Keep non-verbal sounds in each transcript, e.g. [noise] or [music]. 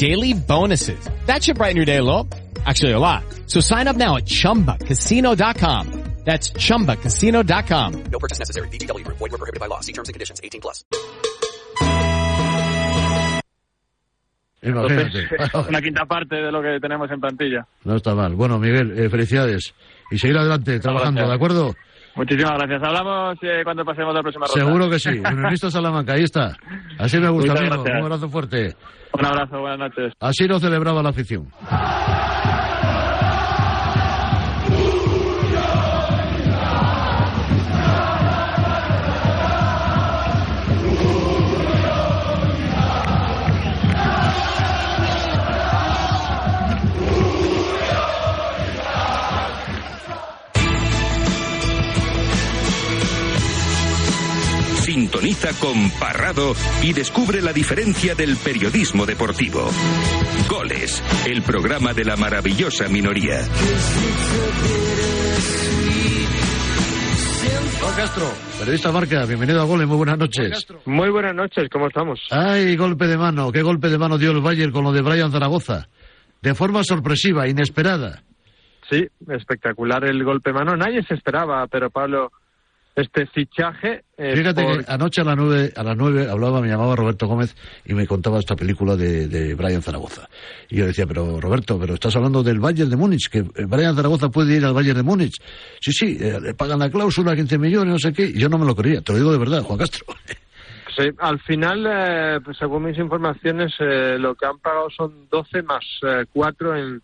daily bonuses. That should brighten your day a little. Actually, a lot. So sign up now at ChumbaCasino.com. That's ChumbaCasino.com. No purchase necessary. BGW. Void were prohibited by law. See terms and conditions. 18 plus. Imagínate. Entonces, [laughs] una quinta parte de lo que tenemos en plantilla. No está mal. Bueno, Miguel, eh, felicidades. Y seguir adelante, trabajando, Gracias. ¿de acuerdo? Muchísimas gracias. Hablamos eh, cuando pasemos la próxima ronda. Seguro que sí. Unionista [laughs] Salamanca, ahí está. Así me gusta, amigo. Un abrazo fuerte. Un abrazo, buenas noches. Así lo celebraba la afición. Sintoniza con Parrado y descubre la diferencia del periodismo deportivo. Goles, el programa de la maravillosa minoría. Juan Castro, periodista Marca, bienvenido a Goles, muy buenas noches. Muy buenas noches, ¿cómo estamos? Ay, golpe de mano, qué golpe de mano dio el Bayern con lo de Brian Zaragoza. De forma sorpresiva, inesperada. Sí, espectacular el golpe mano. Nadie se esperaba, pero Pablo, este fichaje. eh, Fíjate por- que anoche a las nueve, a las nueve hablaba, me llamaba Roberto Gómez y me contaba esta película de, de Brian Zaragoza. Y yo decía, pero Roberto, pero estás hablando del Bayern de Múnich, que eh, Brian Zaragoza puede ir al Bayern de Múnich. Sí, sí, eh, le pagan la cláusula, 15 millones, no sé qué. Y yo no me lo creía, te lo digo de verdad, Juan Castro. [laughs] Sí, al final, eh, pues, según mis informaciones, eh, lo que han pagado son 12 más eh, 4 en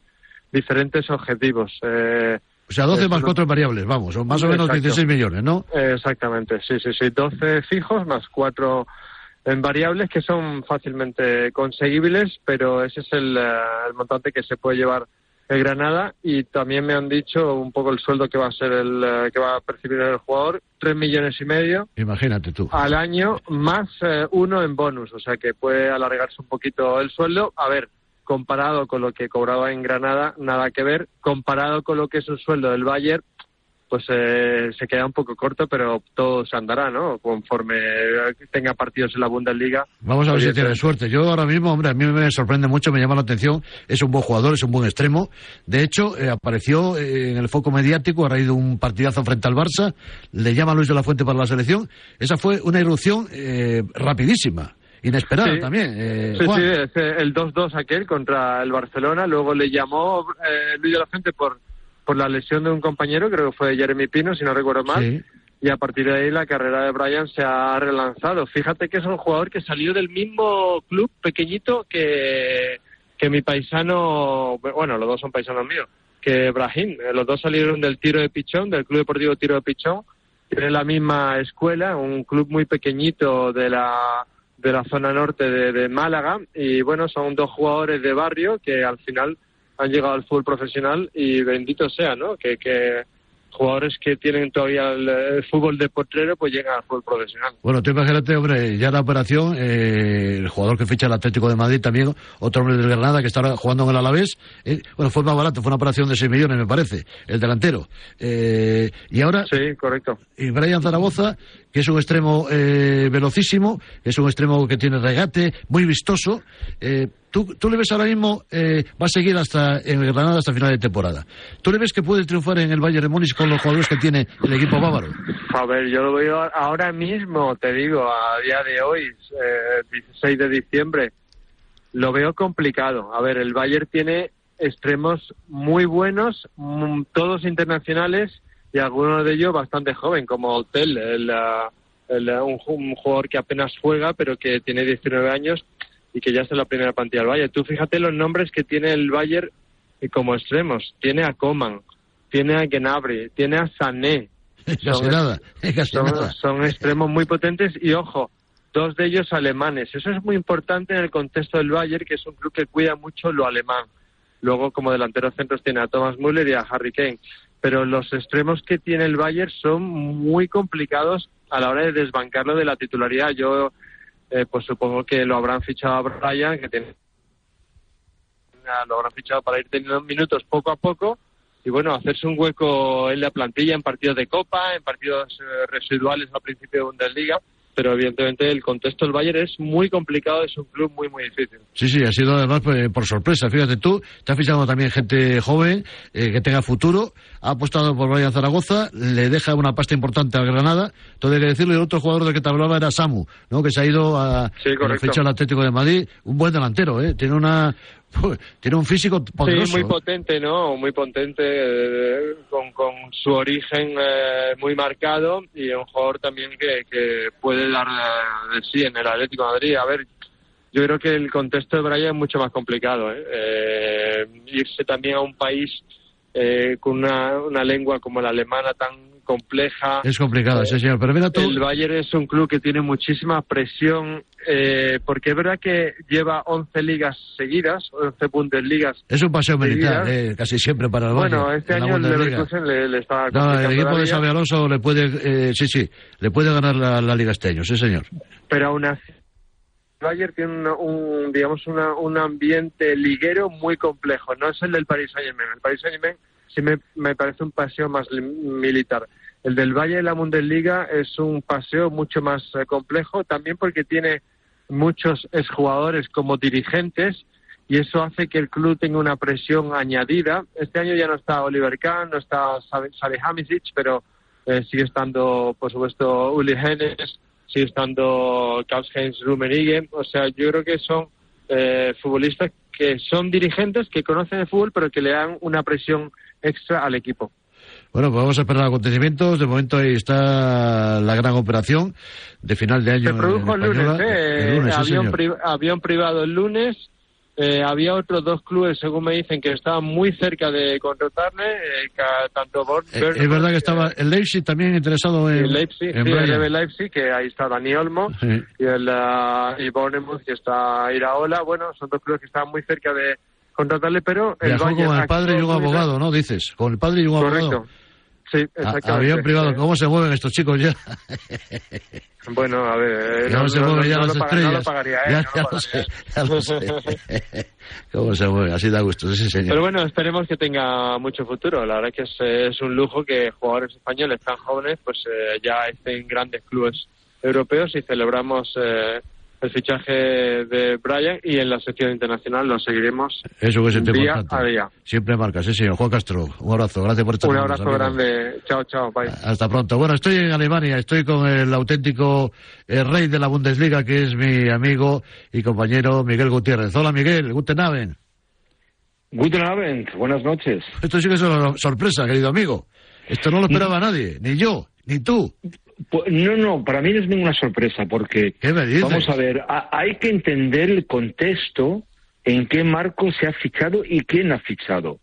diferentes objetivos. Eh, O sea, 12 Eso más no- 4 variables, vamos, son más o menos Exacto. 16 millones, ¿no? Eh, Exactamente, sí, sí, sí. 12 fijos más 4 en variables que son fácilmente conseguibles, pero ese es el, eh, el montante que se puede llevar el Granada y también me han dicho un poco el sueldo que va a ser el eh, que va a percibir el jugador, 3 millones y medio Imagínate tú. al año más eh, uno en bonus, o sea que puede alargarse un poquito el sueldo. A ver, comparado con lo que cobraba en Granada, nada que ver. Comparado con lo que es un sueldo del Bayern, pues eh, se queda un poco corto, pero todo se andará, ¿no? Conforme tenga partidos en la Bundesliga. Vamos a ver si tiene suerte. Yo ahora mismo, hombre, a mí me sorprende mucho, me llama la atención. Es un buen jugador, es un buen extremo. De hecho, eh, apareció eh, en el foco mediático a raíz de un partidazo frente al Barça. Le llama Luis de la Fuente para la selección. Esa fue una irrupción eh, rapidísima, inesperada Sí. también. eh, Sí, Juan. sí, es, eh, el 2-2 aquel contra el Barcelona. Luego le llamó eh, Luis de la Fuente por, por la lesión de un compañero, creo que fue Jeremy Pino, si no recuerdo mal. Sí. y a partir de ahí la carrera de Brian se ha relanzado. Fíjate que es un jugador que salió del mismo club pequeñito que, que mi paisano, bueno, los dos son paisanos míos, que Brahim. Eh, Los dos salieron del tiro de Pichón, del Club Deportivo Tiro de Pichón. Tienen la misma escuela, un club muy pequeñito de la de la zona norte de, de Málaga y bueno, son dos jugadores de barrio que al final han llegado al fútbol profesional y bendito sea, ¿no? Que, que jugadores que tienen todavía el, el fútbol de potrero pues llegan al fútbol profesional. Bueno, tú imagínate, hombre, ya la operación, eh, el jugador que ficha el Atlético de Madrid también, otro hombre del Granada que está ahora jugando en el Alavés, eh, bueno, fue más barato, fue una operación de 6 millones, me parece, el delantero. Eh, y ahora, Sí, correcto. y Brian Zaragoza, que es un extremo eh, velocísimo, es un extremo que tiene regate, muy vistoso. Eh, ¿tú, ¿Tú le ves ahora mismo, eh, va a seguir hasta en el Granada hasta final de temporada? ¿Tú le ves que puede triunfar en el Bayern de Múnich con los jugadores que tiene el equipo bávaro? A ver, yo lo veo ahora mismo, te digo, a día de hoy, eh, 16 de diciembre, lo veo complicado. A ver, el Bayern tiene extremos muy buenos, mm, todos internacionales y algunos de ellos bastante joven, como Hotel, el, el- un, un jugador que apenas juega, pero que tiene 19 años y que ya está en la primera plantilla del Bayern. Tú fíjate los nombres que tiene el Bayern eh, como extremos. Tiene a Coman, tiene a Gnabry, tiene a Sané. [laughs] Son- nada, [laughs] son, nada. son extremos muy potentes y ojo, dos de ellos alemanes. Eso es muy importante en el contexto del Bayern, que es un club que cuida mucho lo alemán. Luego, como delanteros centros, tiene a Thomas Müller y a Harry Kane. Pero los extremos que tiene el Bayern son muy complicados a la hora de desbancarlo de la titularidad. Yo, eh, pues supongo que lo habrán fichado a Brian, que tiene lo habrán fichado para ir teniendo minutos poco a poco y bueno, hacerse un hueco en la plantilla en partidos de Copa, en partidos eh, residuales al principio de Bundesliga, pero evidentemente el contexto del Bayern es muy complicado, es un club muy, muy difícil. Sí, sí, ha sido además pues, por sorpresa. Fíjate tú, te has fichado también gente joven eh, que tenga futuro. Ha apostado por Brian Zaragoza, le deja una pasta importante al Granada. Todo hay que decirlo. Y el otro jugador del que te hablaba era Samu, ¿no? que se ha ido a Sí, a la fecha al Atlético de Madrid. Un buen delantero, ¿eh? Tiene una [laughs] tiene un físico poderoso. Sí, muy potente, ¿no? Muy potente, eh, con, con su origen eh, muy marcado y un jugador también que, que puede dar eh, de sí en el Atlético de Madrid. A ver, yo creo que el contexto de Brian es mucho más complicado. ¿eh? Eh, irse también a un país eh, con una, una lengua como la alemana tan compleja. Es complicado, sí, señor. Pero mira tú, El Bayern es un club que tiene muchísima presión, eh, porque es verdad que lleva 11 ligas seguidas, 11 Bundesligas. es un paseo militar, eh, casi siempre para el Bueno, Bayern, este en la año el. Leverkusen le, le está No, el equipo de Xabi Alonso le puede, eh, sí, sí, le puede ganar la, la Liga este año, sí, señor. pero aún así Bayern tiene una- un, digamos una, un ambiente liguero muy complejo. No es el del Paris Saint Germain. El Paris Saint Germain sí me, me parece un paseo más li- militar. El del Bayern en la Bundesliga es un paseo mucho más eh, complejo, también porque tiene muchos exjugadores como dirigentes y eso hace que el club tenga una presión añadida. Este año ya no está Oliver Kahn, no está Salihamidzic, pero eh, sigue estando, por supuesto, Uli Hennes, sigue estando Karl-Heinz Rummenigge. O sea, yo creo que son eh, futbolistas que son dirigentes, que conocen el fútbol, pero que le dan una presión extra al equipo. Bueno, pues vamos a esperar acontecimientos. De momento ahí está la gran operación de final de año. Se produjo en el lunes. ¿eh? El lunes, sí, avión, pri- avión privado el lunes. Eh, había otros dos clubes, según me dicen, que estaban muy cerca de contratarle, eh, tanto Born, Eh, es verdad que estaba el Leipzig también interesado en, el Leipzig, en sí, el Leipzig, que ahí está Dani Olmo, Sí. y el ah, y Bournemouth, que está Iraola. Bueno, son dos clubes que estaban muy cerca de contratarle, pero el Viajó Bayern con el padre y un abogado, ¿no? Dices, con el padre y un abogado. Correcto. Sí, A- exactamente. avión privado, ¿cómo se mueven estos chicos ya? Bueno, a ver, eh, ¿Cómo se mueven ya no las lo paga- no estrellas? lo pagaría, ¿eh? ya, No ya lo lo sé, pagaría. ya lo sé. [laughs] ¿Cómo se mueven? Así da gusto, sí, señor. Pero bueno, esperemos que tenga mucho futuro. La verdad que es, es un lujo que jugadores españoles tan jóvenes pues eh, ya estén en grandes clubes europeos y celebramos eh, el fichaje de Brian y en la sección internacional lo seguiremos Eso que es día importante. a día. Siempre marca, sí, señor. Juan Castro, un abrazo, gracias por estar Un abrazo grande. Chao, chao. Bye. Hasta pronto. Bueno, estoy en Alemania, estoy con el auténtico eh, rey de la Bundesliga, que es mi amigo y compañero Miguel Gutiérrez. Hola, Miguel, guten Abend. Guten Abend, buenas noches. Esto sí que es una sorpresa, querido amigo. Esto no lo esperaba nadie, ni yo, ni tú. Pu- No, no, para mí no es ninguna sorpresa porque, vamos a ver, ha- hay que entender el contexto en qué marco se ha fichado y quién ha fichado.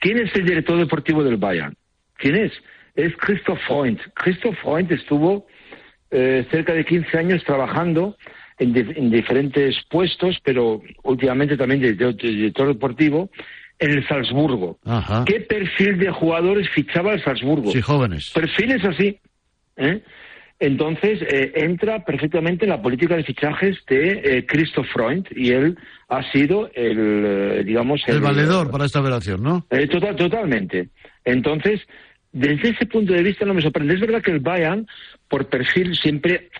¿Quién es el director deportivo del Bayern? ¿Quién es? Es Christoph Freund. Christoph Freund estuvo eh, cerca de 15 años trabajando en, di- en diferentes puestos, pero últimamente también de, de- de director deportivo en el Salzburgo. Ajá. ¿Qué perfil de jugadores fichaba el Salzburgo? Sí, jóvenes. perfiles así. ¿Eh? Entonces, eh, entra perfectamente en la política de fichajes de eh, Christoph Freund y él ha sido el, eh, digamos, El valedor para esta operación, ¿no? eh, total, totalmente. Entonces, desde ese punto de vista no me sorprende. Es verdad que el Bayern, por perfil, siempre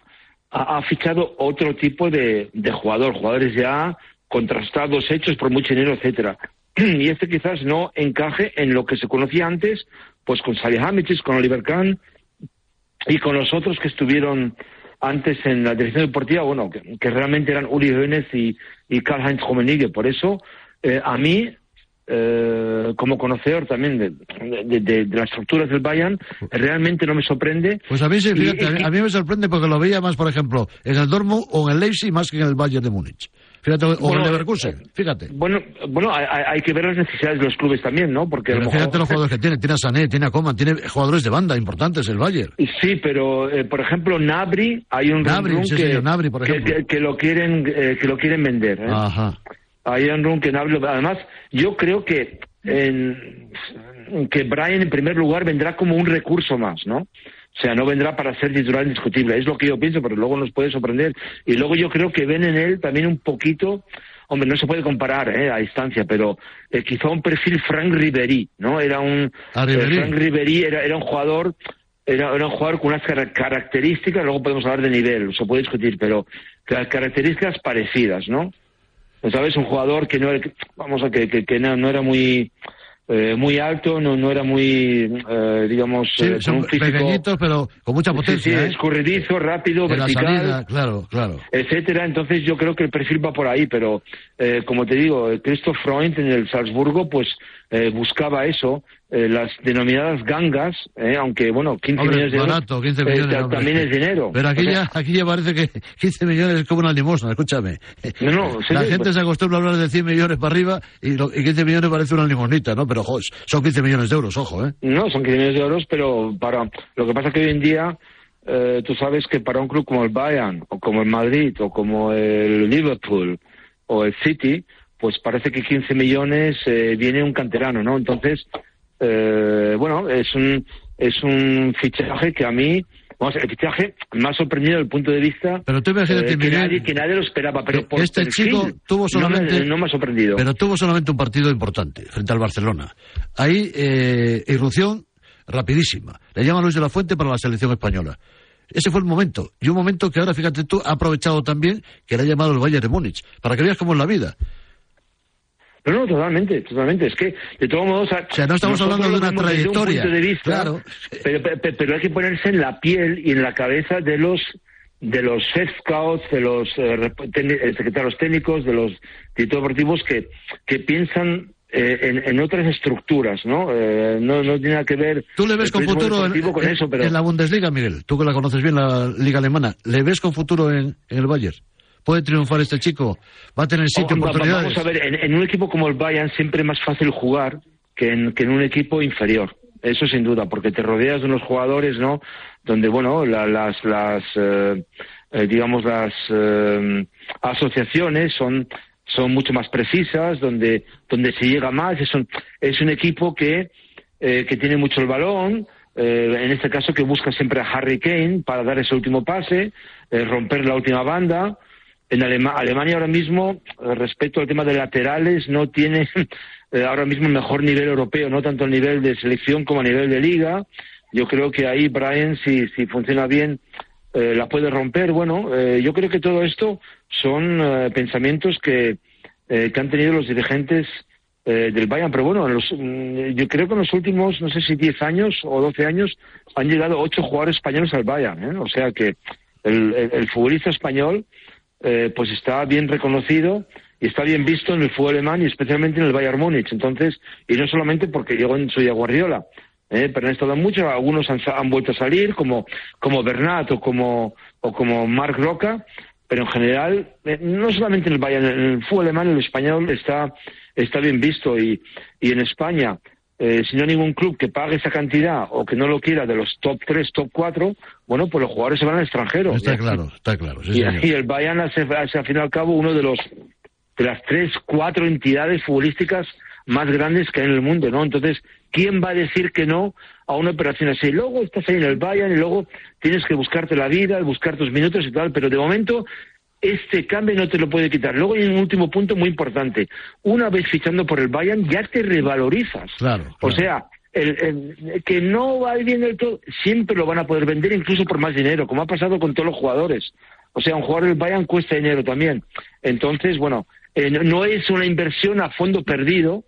ha, ha fichado otro tipo de, de jugador, jugadores ya contrastados, hechos por mucho dinero, etcétera. [clears throat] Y este quizás no encaje en lo que se conocía antes, pues con Salihamidzic, con Oliver Kahn con los otros que estuvieron antes en la dirección deportiva, bueno, que, que realmente eran Uli Hoeneß y, y Karl-Heinz Rummenigge. Por eso, eh, a mí eh, como conocedor también de, de- de- de las estructuras del Bayern, realmente no me sorprende. Pues a mí, sí, Y- fíjate, a mí, y- a mí me sorprende porque lo veía más, por ejemplo, en el Dortmund o en el Leipzig más que en el Bayern de Múnich. Fíjate, o en Bueno, el Leverkusen, fíjate. Bueno, bueno, hay, hay- que ver las necesidades de los clubes también, ¿no? Porque a lo Pero mejor- fíjate los jugadores que tiene. Tiene a Sané, tiene a Coman, tiene jugadores de banda importantes el Bayern. Sí, pero eh, por ejemplo Nabri hay un Nabri, sí, que, señor, Nabri, por que- ejemplo. que- que lo quieren eh, que lo quieren vender. ¿eh? Ajá. Hay un rum que Nabri lo- además yo creo que en- que Brian en primer lugar vendrá como un recurso más, ¿no? O sea, no vendrá para ser titular indiscutible. Es lo que yo pienso, pero luego nos puede sorprender. Y luego yo creo que ven en él también un poquito, hombre, no se puede comparar ¿eh? a distancia, pero eh, quizá un perfil Frank Ribery, ¿no? Era un Ah, Ribéry. eh, Frank Ribery era, era un jugador era, era un jugador con unas cara- características, luego podemos hablar de nivel, se puede discutir, pero ca- características parecidas, ¿no? ¿Sabes? Un jugador que no era, vamos a que, que, que no, no era muy eh, muy alto, no, no era muy, eh, digamos, Sí, eh, son un físico... pequeñitos, pero con mucha potencia. sí, ¿eh? escurridizo, rápido, la vertical salida, claro, claro. etcétera. Entonces yo creo que el perfil va por ahí, pero eh, como te digo, Christoph Freund en el Salzburgo pues eh, buscaba eso, eh, las denominadas gangas, eh, aunque bueno, 15 Hombre, millones de euros barato, 15 eh, millones. hombre. también es dinero. Pero aquí O sea, ya, aquí ya parece que [laughs] 15 millones es como una limosna, escúchame. No, no, [laughs] La sí, gente pues- se acostumbra a hablar de 100 millones para arriba y, lo- y 15 millones parece una limonita, ¿no? Pero, jo, son 15 millones de euros, ojo, ¿eh? No, son 15 millones de euros, pero para lo que pasa que hoy en día eh, tú sabes que para un club como el Bayern o como el Madrid o como el Liverpool o el City, pues parece que 15 millones eh, viene un canterano, ¿no? Entonces, eh, bueno, es un es un fichaje que a mí, vamos, el fichaje me ha sorprendido desde el punto de vista Pero tú imagínate, eh, que, Miguel, nadie, que nadie lo esperaba, pero que por este perfil chico tuvo no me- solamente- no me, ha sorprendido. Pero tuvo solamente un partido importante frente al Barcelona. Ahí, eh, irrupción rapidísima. Le llama Luis de la Fuente para la selección española. Ese fue el momento. Y un momento que ahora, fíjate tú, ha aprovechado también que le ha llamado el Bayern de Múnich. Para que veas cómo es la vida. No, no, totalmente, totalmente. Es que, de todos modos... O sea, no estamos hablando de una un trayectoria. punto de vista, Claro. Pero, pero, pero hay que ponerse en la piel y en la cabeza de los de los head scouts, de los eh, eh, secretarios técnicos, de los directores deportivos que, que piensan eh, en, en otras estructuras, ¿no? Eh, no, no tiene nada que ver ¿Tú le ves con futuro en, con en- eso, pero en la Bundesliga, Miguel? Tú que la conoces bien, la liga alemana. ¿Le ves con futuro en, en el Bayern? ¿Puede triunfar este chico? ¿Va a tener sitio, oportunidades? Vamos a ver, en, en un equipo como el Bayern siempre es más fácil jugar que en, que en un equipo inferior. Eso sin duda, porque te rodeas de unos jugadores, ¿no? Donde, bueno, la- las, las eh, eh, digamos, las eh, asociaciones son son mucho más precisas, donde donde se llega más. Es un, es un equipo que eh, que tiene mucho el balón, eh, en este caso que busca siempre a Harry Kane para dar ese último pase, eh, romper la última banda. En Alema- Alemania ahora mismo, eh, respecto al tema de laterales, no tiene [laughs] eh, ahora mismo el mejor nivel europeo, no tanto a nivel de selección como a nivel de liga. Yo creo que ahí Brian, si, si funciona bien, eh, la puede romper. Bueno, eh, yo creo que todo esto son eh, pensamientos que, eh, que han tenido los dirigentes del Bayern, pero bueno, en los, mm, yo creo que en los últimos, no sé si 10 años o 12 años, han llegado ocho jugadores españoles al Bayern. O sea que el futbolista español eh, pues está bien reconocido y está bien visto en el fútbol alemán y especialmente en el Bayern Múnich. Entonces, y no solamente porque llegó en Soy Guardiola, eh, pero han estado muchos, algunos han vuelto a salir, como, como Bernat o como, o como Marc Roca, pero en general, eh, no solamente en el Bayern, en el fútbol alemán, el español está, está bien visto y, y en España, eh, si no hay ningún club que pague esa cantidad o que no lo quiera de los top 3, top 4, bueno, pues los jugadores se van al extranjero. Está claro, está claro. sí, y, señor. y el Bayern hace, hace, al fin y al cabo uno de los de las tres, cuatro entidades futbolísticas más grandes que hay en el mundo, ¿no? Entonces, ¿quién va a decir que no a una operación así? Luego estás ahí en el Bayern y luego tienes que buscarte la vida, buscar tus minutos y tal, pero de momento este cambio no te lo puede quitar. Luego hay un último punto muy importante. Una vez fichando por el Bayern ya te revalorizas. Claro, O sea, el, el- que no va bien del todo, siempre lo van a poder vender incluso por más dinero, como ha pasado con todos los jugadores. O sea, un jugador del Bayern cuesta dinero también. Entonces, bueno, eh, no- no es una inversión a fondo perdido,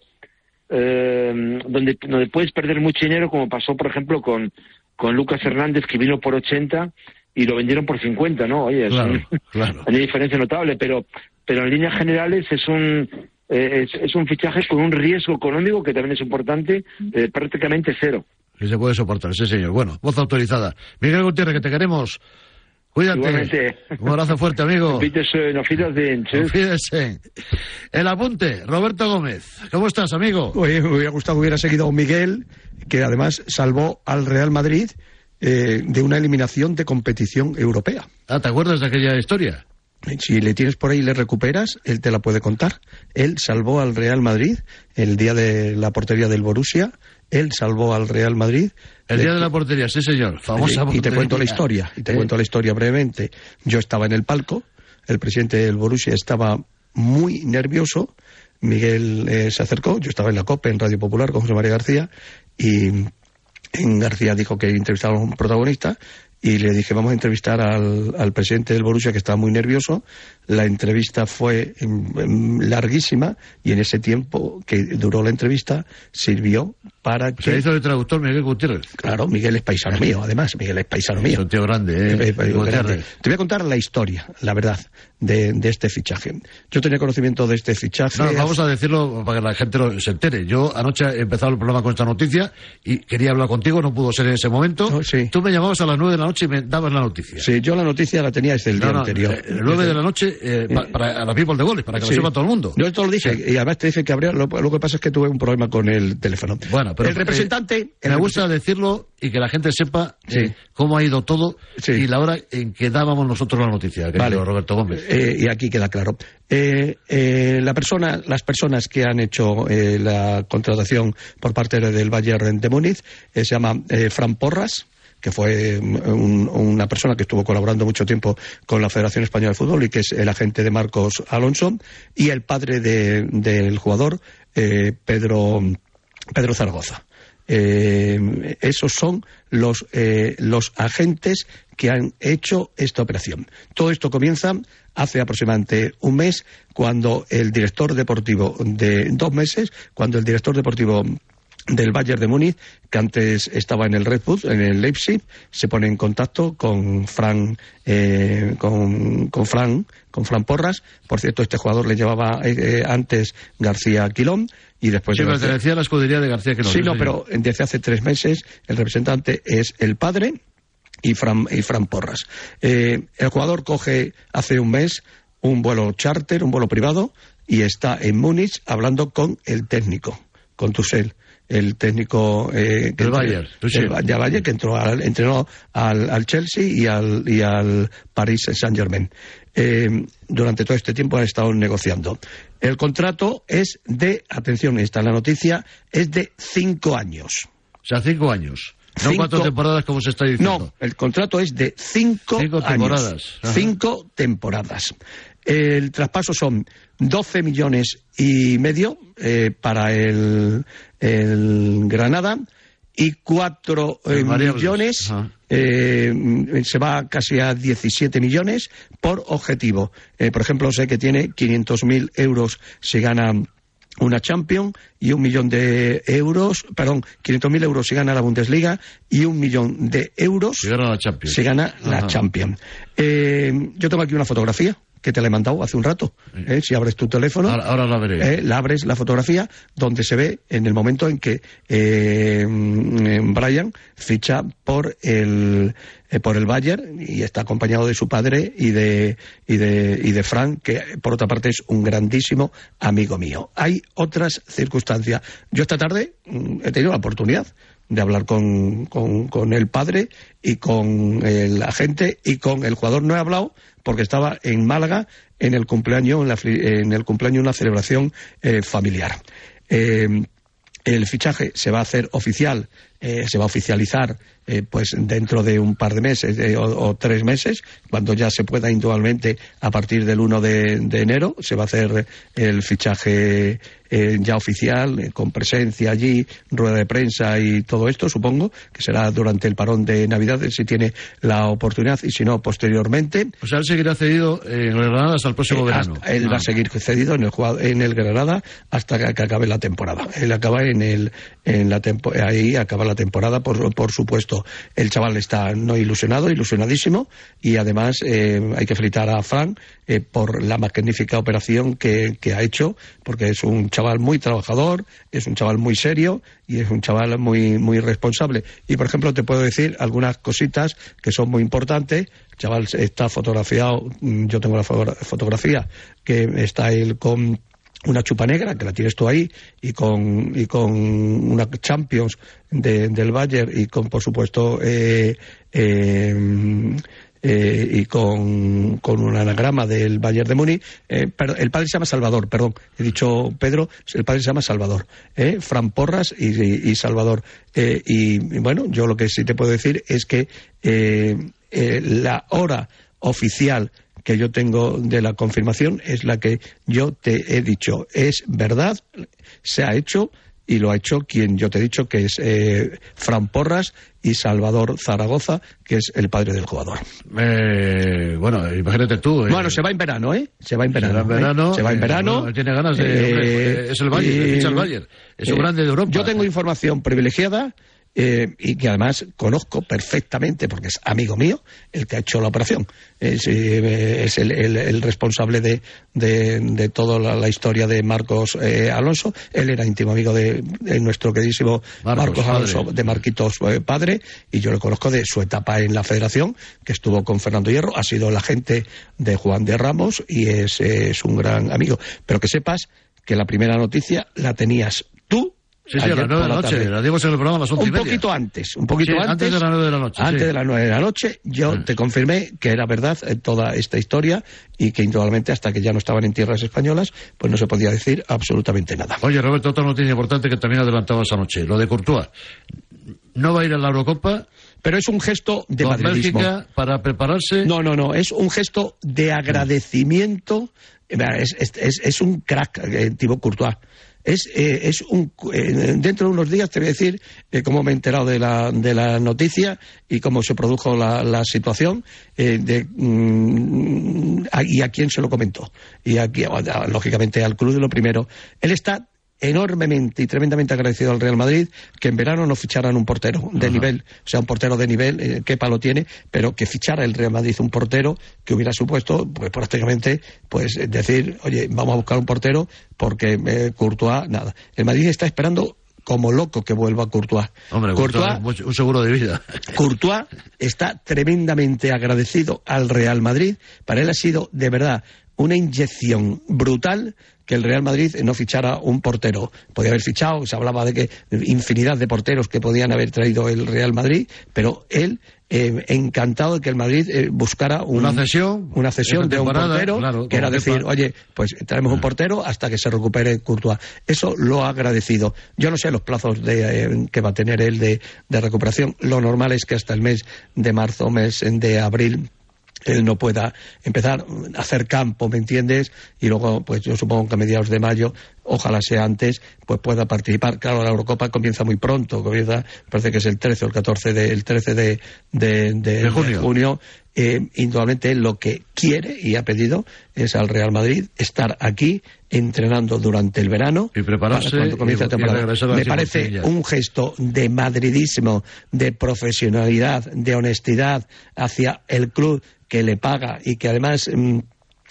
eh, donde, donde puedes perder mucho dinero, como pasó, por ejemplo, con, con Lucas Hernández, que vino por 80 y lo vendieron por 50, ¿no? Oye, es Claro, un- claro. [laughs] hay una diferencia notable, pero, pero en líneas generales es un, eh, es, es un fichaje con un riesgo económico que también es importante, eh, prácticamente cero. Que se puede soportar, sí, señor. Bueno, voz autorizada. Miguel Gutiérrez, que te queremos. Cuídate. Igualmente. Un abrazo fuerte, amigo. [laughs] Fíjese. El apunte, Roberto Gómez. ¿Cómo estás, amigo? Oye, me hubiera gustado que hubiera seguido a Miguel, que además salvó al Real Madrid eh, de una eliminación de competición europea. Ah, ¿te acuerdas de aquella historia? Si le tienes por ahí y le recuperas, él te la puede contar. Él salvó al Real Madrid el día de la portería del Borussia. Él salvó al Real Madrid. El día de la portería, sí, señor. Famosa y, y te cuento la historia. Y te Eh, cuento la historia brevemente. Yo estaba en el palco. El presidente del Borussia estaba muy nervioso. Miguel eh, se acercó. Yo estaba en la COPE, en Radio Popular, con José María García. Y García dijo que entrevistaba a un protagonista y le dije vamos a entrevistar al, al presidente del Borussia que estaba muy nervioso. La entrevista fue em, em, larguísima y en ese tiempo que duró la entrevista sirvió para que... Se hizo de traductor Miguel Gutiérrez. Claro, Miguel es paisano mío, además, Miguel es paisano Es mío. un tío grande, ¿eh? Eh, eh, grande. Te voy a contar la historia, la verdad, de, de este fichaje. Yo tenía conocimiento de este fichaje. No, vamos a decirlo para que la gente lo- se entere. Yo anoche he empezado el programa con esta noticia y quería hablar contigo, no pudo ser en ese momento. Sí. Tú me llamabas a las nueve de la noche y me dabas la noticia. Sí, yo la noticia la tenía desde el No, día no, anterior. eh, el 9 de la noche eh, pa- para a la people de goles, para que Sí. lo sepa todo el mundo. Yo esto lo dije y además te dije que habría. Lo, lo que pasa es que tuve un problema con el teléfono. Bueno, pero el representante. eh, el me gusta decirlo y que la gente sepa Sí. eh, cómo ha ido todo Sí. y la hora en que dábamos nosotros la noticia, querido Vale. Roberto Gómez. Eh, y aquí queda claro. Eh, eh, la persona, las personas que han hecho eh, la contratación por parte del Bayern de Múnich eh, se llama eh, Fran Porras que fue mm, un- una persona que estuvo colaborando mucho tiempo con la Federación Española de Fútbol y que es el agente de Marcos Alonso, y el padre de- del jugador, eh, Pedro, Pedro Zaragoza. Eh, esos son los, eh, los agentes que han hecho esta operación. Todo esto comienza hace aproximadamente un mes, cuando el director deportivo de dos meses, cuando el director deportivo del Bayern de Múnich, que antes estaba en el Red Bull, en el Leipzig, se pone en contacto con Fran, eh, con, con Fran, con Fran Porras. Por cierto, este jugador le llevaba eh, eh, antes García Quilón y después Sí, de García- pertenecía a la escudería de García que Sí, no, pero desde hace tres meses el representante es el padre y Fran, y Fran Porras. Eh, el jugador coge hace un mes un vuelo charter, un vuelo privado, y está en Múnich hablando con el técnico, con Tuchel, el técnico eh, que entró- Bayern, del del Bayern, que entró al- entrenó al, al Chelsea y al, y al Paris Saint Germain. durante todo este tiempo han estado negociando. El contrato es de, atención, está en la noticia, es de cinco años. O sea, cinco años. No Cinco- cuatro temporadas como se está diciendo. No, el contrato es de cinco, Cinco temporadas. Cinco temporadas. El traspaso son 12 millones y medio eh, para el, el Granada y cuatro eh, Los variables. millones, eh, se va casi a 17 millones por objetivo. Eh, por ejemplo, sé que tiene 500.000 euros si gana una Champions y un millón de euros, perdón, 500.000 euros si gana la Bundesliga y un millón de euros Si gana la Champions. gana la. Champions. Yo tengo aquí una fotografía que te la he mandado hace un rato. eh, si abres tu teléfono, Ahora, ahora la veré. eh, la abres la fotografía donde se ve en el momento en que eh, Brian ficha por el eh, por el Bayern y está acompañado de su padre y de y de y de Frank que por otra parte es un grandísimo amigo mío. Hay otras circunstancias. Yo esta tarde mm, he tenido la oportunidad de hablar con, con, el padre y con el agente y con el jugador. No he hablado porque estaba en Málaga en el cumpleaños, en, la en el cumpleaños una celebración eh, familiar. Eh, el fichaje se va a hacer oficial, eh, se va a oficializar eh, pues dentro de un par de meses eh, o, o tres meses, cuando ya se pueda individualmente a partir del 1 de, de enero, se va a hacer el fichaje eh, ya oficial, eh, con presencia allí, rueda de prensa y todo esto, supongo, que será durante el parón de Navidad, si tiene la oportunidad y si no, posteriormente. O sea, él seguirá cedido en el Granada hasta el próximo Eh, verano. hasta- él Ah. va a seguir cedido en el en el Granada hasta que, que acabe la temporada. Él acaba en el en la tempo- ahí acaba la temporada, por, por supuesto. El chaval está no ilusionado, ilusionadísimo, y además eh, hay que felicitar a Frank eh, por la magnífica operación que, que ha hecho, porque es un chaval muy trabajador, es un chaval muy serio y es un chaval muy, muy responsable. Y, por ejemplo, te puedo decir algunas cositas que son muy importantes. El chaval está fotografiado, mm, yo tengo la fotogra- fotografía, que está él con una chupa negra, que la tienes tú ahí, y con, y con una Champions de- del Bayern y con, por supuesto, eh, eh, eh, y con, con un anagrama del Bayern de Múnich. Eh, el padre se llama Salvador, perdón, he dicho Pedro, el padre se llama Salvador. Eh, Fran Porras y, Salvador. Eh, y, bueno, yo lo que sí te puedo decir es que la hora oficial que yo tengo de la confirmación es la que yo te he dicho. Es verdad, se ha hecho y lo ha hecho quien yo te he dicho que es eh, Fran Porras y Salvador Zaragoza, que es el padre del jugador. Eh, bueno, imagínate tú. eh, Bueno, se va en verano, ¿eh? Se va en verano. Será en verano, ¿eh? Se va en eh, verano. bueno, tiene ganas de- hombre, es el Bayern, ficha el Bayern. Es un grande de Europa. Yo tengo información privilegiada eh, y que además conozco perfectamente, porque es amigo mío, el que ha hecho la operación. Es, eh, es el, el- el responsable de, de, de toda la, la historia de Marcos eh, Alonso. Él era íntimo amigo de, de nuestro queridísimo Marcos, Marcos, Alonso, padre. de Marquitos eh, padre, y yo le conozco de su etapa en la federación, que estuvo con Fernando Hierro, ha sido el agente de Juan de Ramos y es, es un gran amigo. Pero que sepas que la primera noticia la tenías tú. Sí, sí, a las nueve de por la noche. tarde. La dimos en el programa a las once y Un media. poquito antes, un poquito Sí, antes. antes de las nueve de la noche, Antes sí. de las nueve de la noche, yo Mm. te confirmé que era verdad eh, toda esta historia y que indudablemente hasta que ya no estaban en tierras españolas, pues no se podía decir absolutamente nada. Oye, Roberto, otra noticia importante que también adelantaba esa noche. Lo de Courtois. No va a ir a la Eurocopa Pero es un gesto de con madridismo. Bélgica para prepararse. No, no, no, es un gesto de agradecimiento. Eh, es- es- es un crack, eh, Thibaut Courtois. Es, eh, es un, eh, dentro de unos días te voy a decir eh, cómo me he enterado de la, de la noticia y cómo se produjo la, la situación eh, mm, y a quién se lo comentó. Y aquí, lógicamente, al club de lo primero. Él está enormemente y tremendamente agradecido al Real Madrid que en verano no ficharan un portero de nivel, o sea, un portero de nivel, eh, qué palo tiene, pero que fichara el Real Madrid un portero que hubiera supuesto, pues prácticamente, pues decir, oye, vamos a buscar un portero porque eh, Courtois, nada. El Madrid está esperando como loco que vuelva Courtois. Hombre, Courtois, Courtois, un seguro de vida. Courtois está tremendamente agradecido al Real Madrid. Para él ha sido, de verdad, una inyección brutal que el Real Madrid no fichara un portero. Podía haber fichado, se hablaba de que infinidad de porteros que podían haber traído el Real Madrid, pero él eh, encantado de que el Madrid eh, buscara un- Una cesión, una cesión de un portero, claro, que era decir, Kepa. oye, pues traemos un portero hasta que se recupere Courtois. Eso lo ha agradecido. Yo no sé los plazos de, eh, que va a tener él de, de recuperación. Lo normal es que hasta el mes de marzo, mes de abril, él no pueda empezar a hacer campo, ¿me entiendes? Y luego, pues yo supongo que a mediados de mayo, ojalá sea antes, pues pueda participar. Claro, la Eurocopa comienza muy pronto, comienza, parece que es el 13 o el 14 de, el 13 de, de, de- De junio. Eh, indudablemente él lo que quiere y ha pedido es al Real Madrid estar aquí entrenando durante el verano Y prepararse para cuando comience y- la temporada. y regresar a la Me parece un gesto de madridismo, de profesionalidad, de honestidad hacia el club que le paga y que además mm,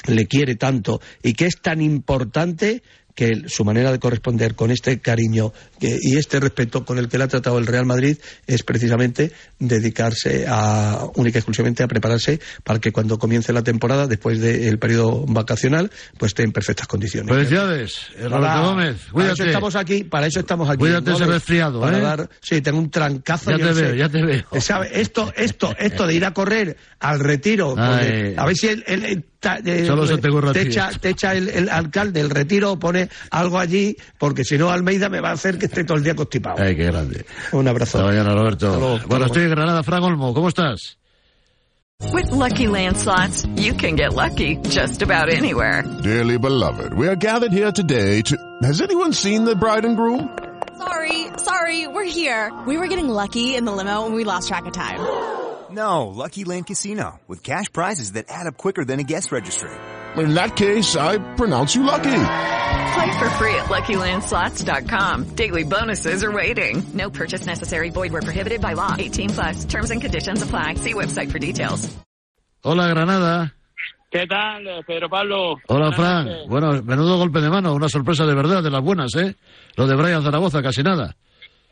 le quiere tanto y que es tan importante que su manera de corresponder con este cariño que- y este respeto con el que le ha tratado el Real Madrid es precisamente dedicarse a única y exclusivamente a prepararse para que cuando comience la temporada, después del periodo vacacional, pues esté en perfectas condiciones. Felicidades, Roberto Gómez. Para eso estamos aquí, para eso estamos aquí. Cuídate ese ¿no? resfriado, Para ¿eh? dar- sí, tengo un trancazo. Ya te no sé. veo, ya te veo. ¿sabe? Esto, esto, esto de ir a correr al retiro, Ay. a ver si el, el- el- ta- eh, Solo se te echa, te echa el, el alcalde el retiro, pone algo allí, porque si no Almeida me va a hacer que esté todo el día constipado. Ay, qué grande. Un abrazo. Hasta mañana, Roberto. Hasta luego, bueno, estoy en Granada, Fran Olmo. ¿Cómo estás? With Lucky Land slots, you can get lucky just about anywhere. Dearly beloved, we are gathered here today to. Has anyone seen the bride and groom? Sorry, sorry, we're here. We were getting lucky in the limo and we lost track of time. No, Lucky Land Casino, with cash prizes that add up quicker than a guest registry. In that case, I pronounce you lucky. Play for free at LuckyLandSlots.com. Daily bonuses are waiting. No purchase necessary. Void were prohibited by law. 18 plus. Terms and conditions apply. See website for details. Hola, Granada. ¿Qué tal, Pedro Pablo? Hola, Buenas Fran. Bueno, menudo golpe de mano, una sorpresa de verdad, de las buenas, ¿eh? Lo de Brian Zaragoza, casi nada.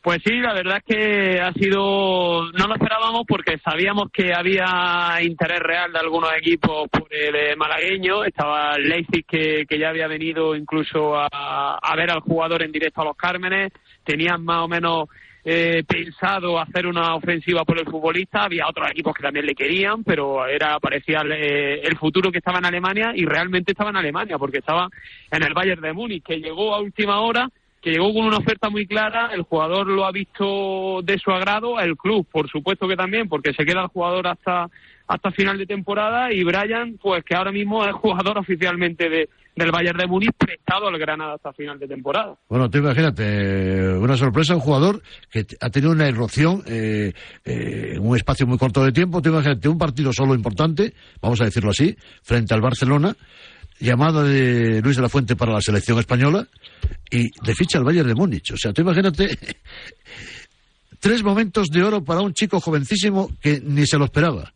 Pues sí, la verdad es que ha sido, no lo esperábamos porque sabíamos que había interés real de algunos equipos por el eh, malagueño. Estaba el Leipzig que, que ya había venido incluso a, a ver al jugador en directo a los Cármenes. Tenían más o menos eh, pensado hacer una ofensiva por el futbolista. Había otros equipos que también le querían, pero era parecía eh, el futuro que estaba en Alemania y realmente estaba en Alemania porque estaba en el Bayern de Múnich, que llegó a última hora que llegó con una oferta muy clara, el jugador lo ha visto de su agrado, el club por supuesto que también, porque se queda el jugador hasta hasta final de temporada y Brian, pues que ahora mismo es jugador oficialmente de, del Bayern de Múnich prestado al Granada hasta final de temporada. Bueno, tú imagínate, una sorpresa, un jugador que ha tenido una irrupción eh, eh, en un espacio muy corto de tiempo. Tú imagínate, un partido solo importante, vamos a decirlo así, frente al Barcelona, llamada de Luis de la Fuente para la selección española y de ficha al Bayern de Múnich. O sea, tú imagínate [laughs] tres momentos de oro para un chico jovencísimo que ni se lo esperaba.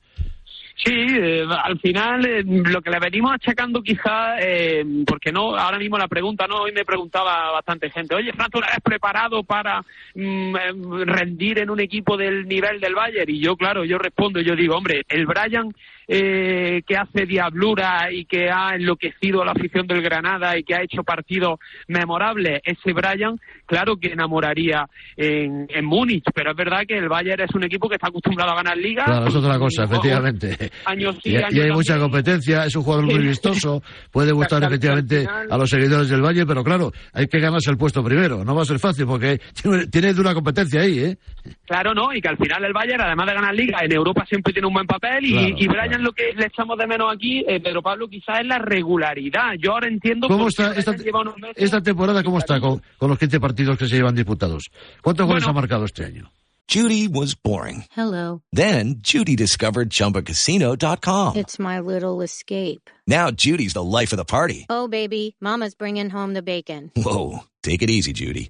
Sí, eh, al final eh, lo que le venimos achacando quizá, eh, porque no, ahora mismo la pregunta, no, hoy me preguntaba bastante gente, oye, Fran, ¿tú eres preparado para mm, eh, rendir en un equipo del nivel del Bayern? Y yo, claro, yo respondo, yo digo, hombre, el Brian eh, que hace diablura y que ha enloquecido a la afición del Granada y que ha hecho partidos memorables, ese Brian, claro que enamoraría en, en Múnich, pero es verdad que el Bayern es un equipo que está acostumbrado a ganar ligas. Claro, es otra cosa, efectivamente. años Y, y años hay mucha competencia, es un jugador muy vistoso, puede gustar efectivamente final- a los seguidores del Valle, pero claro, hay que ganarse el puesto primero, no va a ser fácil porque tiene, tiene dura competencia ahí, ¿eh? Claro, no, y que al final el Bayern, además de ganar liga, en Europa siempre tiene un buen papel y, Claro, y Brian lo que le echamos de menos aquí, eh, Pedro Pablo, quizás es la regularidad. Yo ahora entiendo ¿Cómo está esta, Brian lleva unos meses- esta temporada, cómo está con, con los 15 partidos que se llevan disputados? ¿Cuántos goles Bueno. ha marcado este año? Judy was boring. Hello. Then Judy discovered ChumbaCasino.com. It's my little escape. Now Judy's the life of the party. Oh, baby, Mama's bringing home the bacon. Whoa, take it easy, Judy.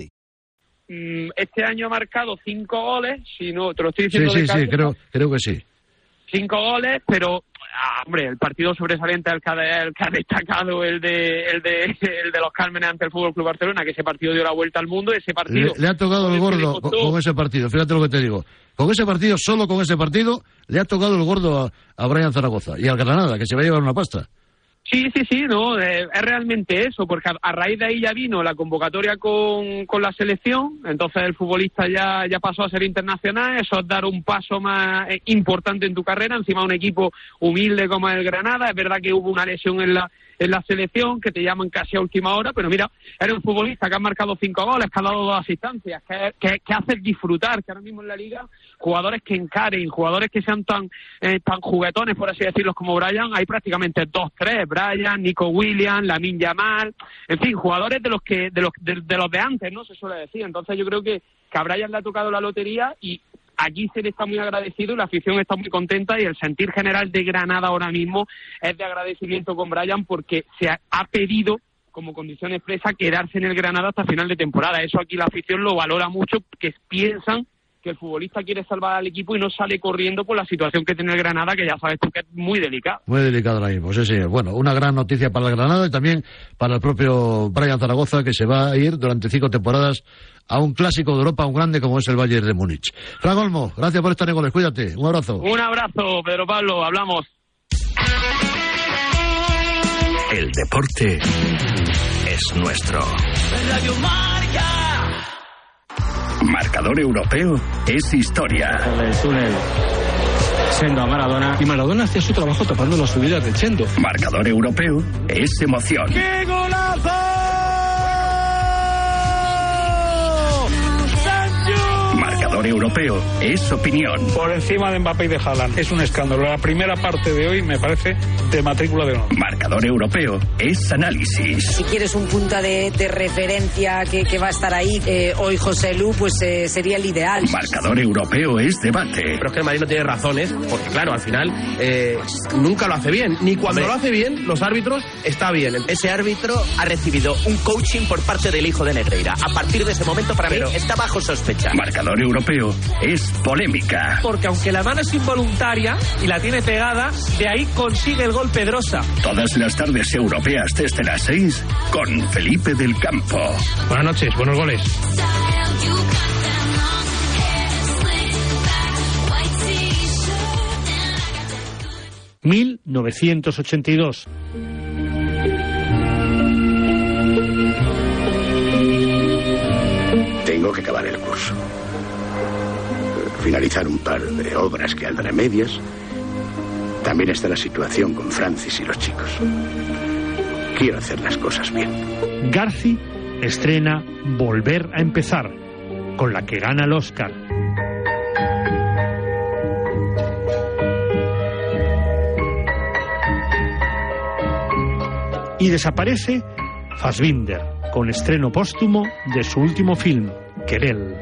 Mm, Este año ha marcado cinco goles, si no, te lo estoy Sí, diciendo sí, de sí, cabeza, creo, creo que sí. cinco goles, pero ah, hombre, el partido sobresaliente el que, ha, el que ha destacado el de, el de el de los Cármenes ante el Fútbol Club Barcelona, que ese partido dio la vuelta al mundo, ese partido Le, le ha tocado el gordo con ese partido, fíjate lo que te digo. Con ese partido, solo con ese partido, le ha tocado el gordo a, a Brian Zaragoza y al Granada, que se va a llevar una pasta. Sí, sí, sí, no, eh, es realmente eso, porque a, raíz de ahí ya vino la convocatoria con, con la selección, entonces el futbolista ya, ya pasó a ser internacional, eso es dar un paso más eh, importante en tu carrera, encima un equipo humilde como el Granada, es verdad que hubo una lesión en la en la selección que te llaman casi a última hora, pero mira, eres un futbolista que ha marcado cinco goles, que ha dado dos asistencias, que, que, haces disfrutar, que ahora mismo en la liga jugadores que encaren, jugadores que sean tan eh, tan juguetones, por así decirlo, como Brian, hay prácticamente dos, tres, Brian, Nico Williams, Lamin Yamal, en fin, jugadores de los que de los de, de los de antes, ¿no? Se suele decir. Entonces yo creo que, que a Brian le ha tocado la lotería y aquí se le está muy agradecido la afición está muy contenta y el sentir general de Granada ahora mismo es de agradecimiento con Brian porque se ha pedido como condición expresa quedarse en el Granada hasta final de temporada. Eso aquí la afición lo valora mucho, que piensan que el futbolista quiere salvar al equipo y no sale corriendo por la situación que tiene el Granada, que ya sabes tú que es muy delicada. Muy delicado ahora mismo, sí, señor. Bueno, una gran noticia para el Granada y también para el propio Brian Zaragoza, que se va a ir durante cinco temporadas a un clásico de Europa, un grande como es el Bayern de Múnich. Fran Olmo, gracias por estar en goles, cuídate, un abrazo. Un abrazo, Pedro Pablo, hablamos. El deporte es nuestro. Radio Marca. Marcador europeo es historia. El túnel. Sendo a Maradona. Y Maradona hacía su trabajo tapando las subidas de Chendo. Marcador europeo es emoción. ¡Qué golazo! Marcador europeo es opinión. Por encima de Mbappé y de Haaland. Es un escándalo. La primera parte de hoy me parece de matrícula de honor. Marcador europeo es análisis. Si quieres un punto de, de referencia que, que, va a estar ahí, eh, hoy José Lu, pues eh, sería el ideal. Marcador europeo es debate. Pero es que el Madrid no tiene razones, porque claro, al final eh, nunca lo hace bien. Ni cuando Hombre. lo hace bien, los árbitros está bien. Ese árbitro ha recibido un coaching por parte del hijo de Negreira. A partir de ese momento, para Pero, mí, está bajo sospecha. Marcador europeo es polémica. Porque aunque la mano es involuntaria y la tiene pegada, de ahí consigue el gol Pedrosa. Todas las tardes europeas desde las 6 con Felipe del Campo. Buenas noches, buenos goles. ...1982... Tengo que acabar el finalizar un par de obras que andan a medias. También está la situación con Francis y los chicos. Quiero hacer las cosas bien. Garci estrena Volver a empezar, con la que gana el Oscar. Y desaparece Fassbinder, con estreno póstumo de su último film, Querel.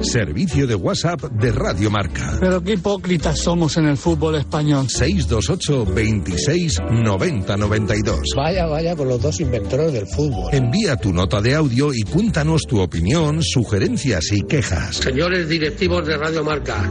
Servicio de WhatsApp de Radio Marca. Pero qué hipócritas somos en el fútbol español. 628 26 90 92. Vaya, vaya con los dos inventores del fútbol. Envía tu nota de audio y cuéntanos tu opinión, sugerencias y quejas. Señores directivos de Radio Marca,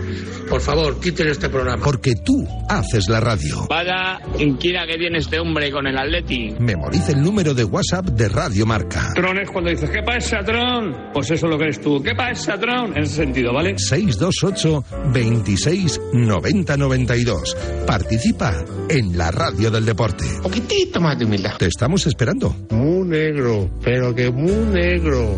por favor, quiten este programa. Porque tú haces la radio. Vaya inquina que tiene este hombre con el Atleti. Memoriza el número de WhatsApp de Radio Marca. Tron es cuando dices, ¿qué pasa, Tron? Pues eso es lo que eres tú. ¿Qué pasa, Tron? En ese sentido, ¿vale? 628 26 90 92. Participa en la radio del deporte. Un poquitito más de humildad. Te estamos esperando. Muy negro, pero que muy negro.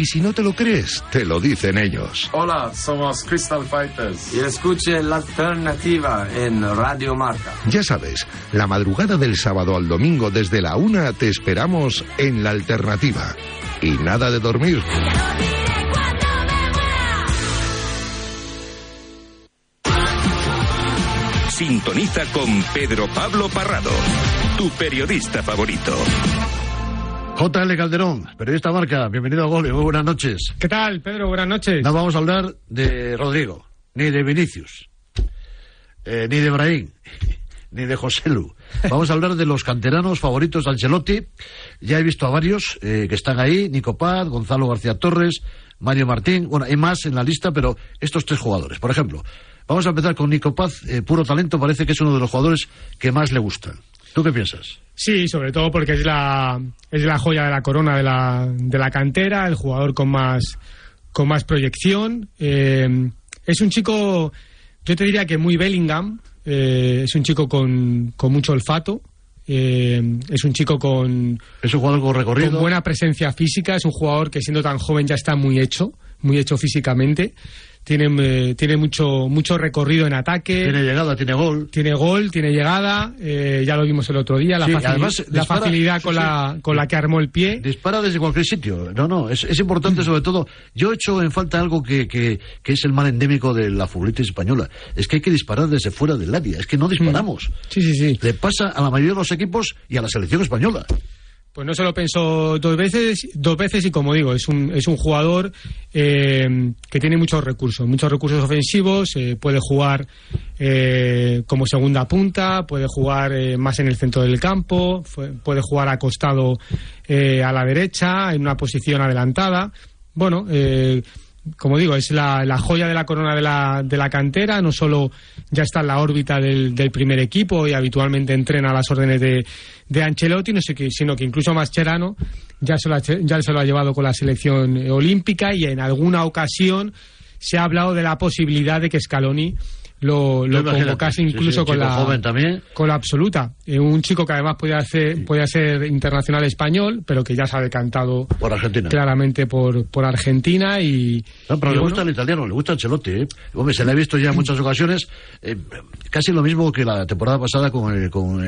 Y si no te lo crees, te lo dicen ellos. Hola, somos Crystal Fighters. Y escuche la alternativa en Radio Marca. Ya sabes, la madrugada del sábado al domingo desde la una te esperamos en la alternativa. Y nada de dormir. Sintoniza con Pedro Pablo Parrado, tu periodista favorito. JL Calderón, periodista marca, bienvenido a Gole, muy buenas noches. ¿Qué tal, Pedro? Buenas noches. No vamos a hablar de Rodrigo, ni de Vinicius, eh, ni de Brahim, [laughs] ni de José Lu. Vamos a hablar de los canteranos favoritos de Ancelotti. Ya he visto a varios eh, que están ahí, Nico Paz, Gonzalo García Torres, Mario Martín, bueno, hay más en la lista, pero estos tres jugadores. Por ejemplo, vamos a empezar con Nico Paz, eh, puro talento, parece que es uno de los jugadores que más le gustan. ¿Tú qué piensas? Sí, sobre todo porque es la, es la joya de la corona de la, de la cantera, el jugador con más, con más proyección. Eh, es un chico, yo te diría que muy Bellingham, eh, es un chico con, con mucho olfato. Eh, es un chico con. Es un jugador con recorrido. Con buena presencia física. Es un jugador que siendo tan joven ya está muy hecho, muy hecho físicamente. Tiene, eh, tiene mucho, mucho recorrido en ataque. Tiene llegada, tiene gol. Tiene gol, tiene llegada, eh, ya lo vimos el otro día, la, Sí, facili- además, la dispara- facilidad sí, con, sí. La, con la que armó el pie. Dispara desde cualquier sitio. No, no, es, es importante sobre todo. Yo he hecho en falta algo que, que, que es el mal endémico de la futbolista española. Es que hay que disparar desde fuera del área. Es que no disparamos. Sí, sí, sí. Le pasa a la mayoría de los equipos y a la selección española. Pues no se lo pensó dos veces, dos veces y como digo, es un, es un jugador eh, que tiene muchos recursos, muchos recursos ofensivos, eh, puede jugar eh, como segunda punta, puede jugar eh, más en el centro del campo, fue- puede jugar acostado eh, a la derecha, en una posición adelantada. Bueno, como digo, es la, joya de la corona de la, de la cantera, no solo ya está en la órbita del, del primer equipo y habitualmente entrena a las órdenes de, de Ancelotti, no sé qué, sino que incluso Mascherano ya se, lo ha, ya se lo ha llevado con la selección eh, olímpica y en alguna ocasión se ha hablado de la posibilidad de que Scaloni lo, lo convocase Sí, sí, incluso un con la joven también. con la absoluta Eh, un chico que además podía ser podía ser internacional español pero que ya se ha decantado Por Argentina. claramente por, por Argentina y, No, pero y le bueno, gusta el italiano, le gusta Ancelotti. ¿eh? Hombre, se le ha visto ya en muchas ocasiones, eh, casi lo mismo que la temporada pasada con, eh, con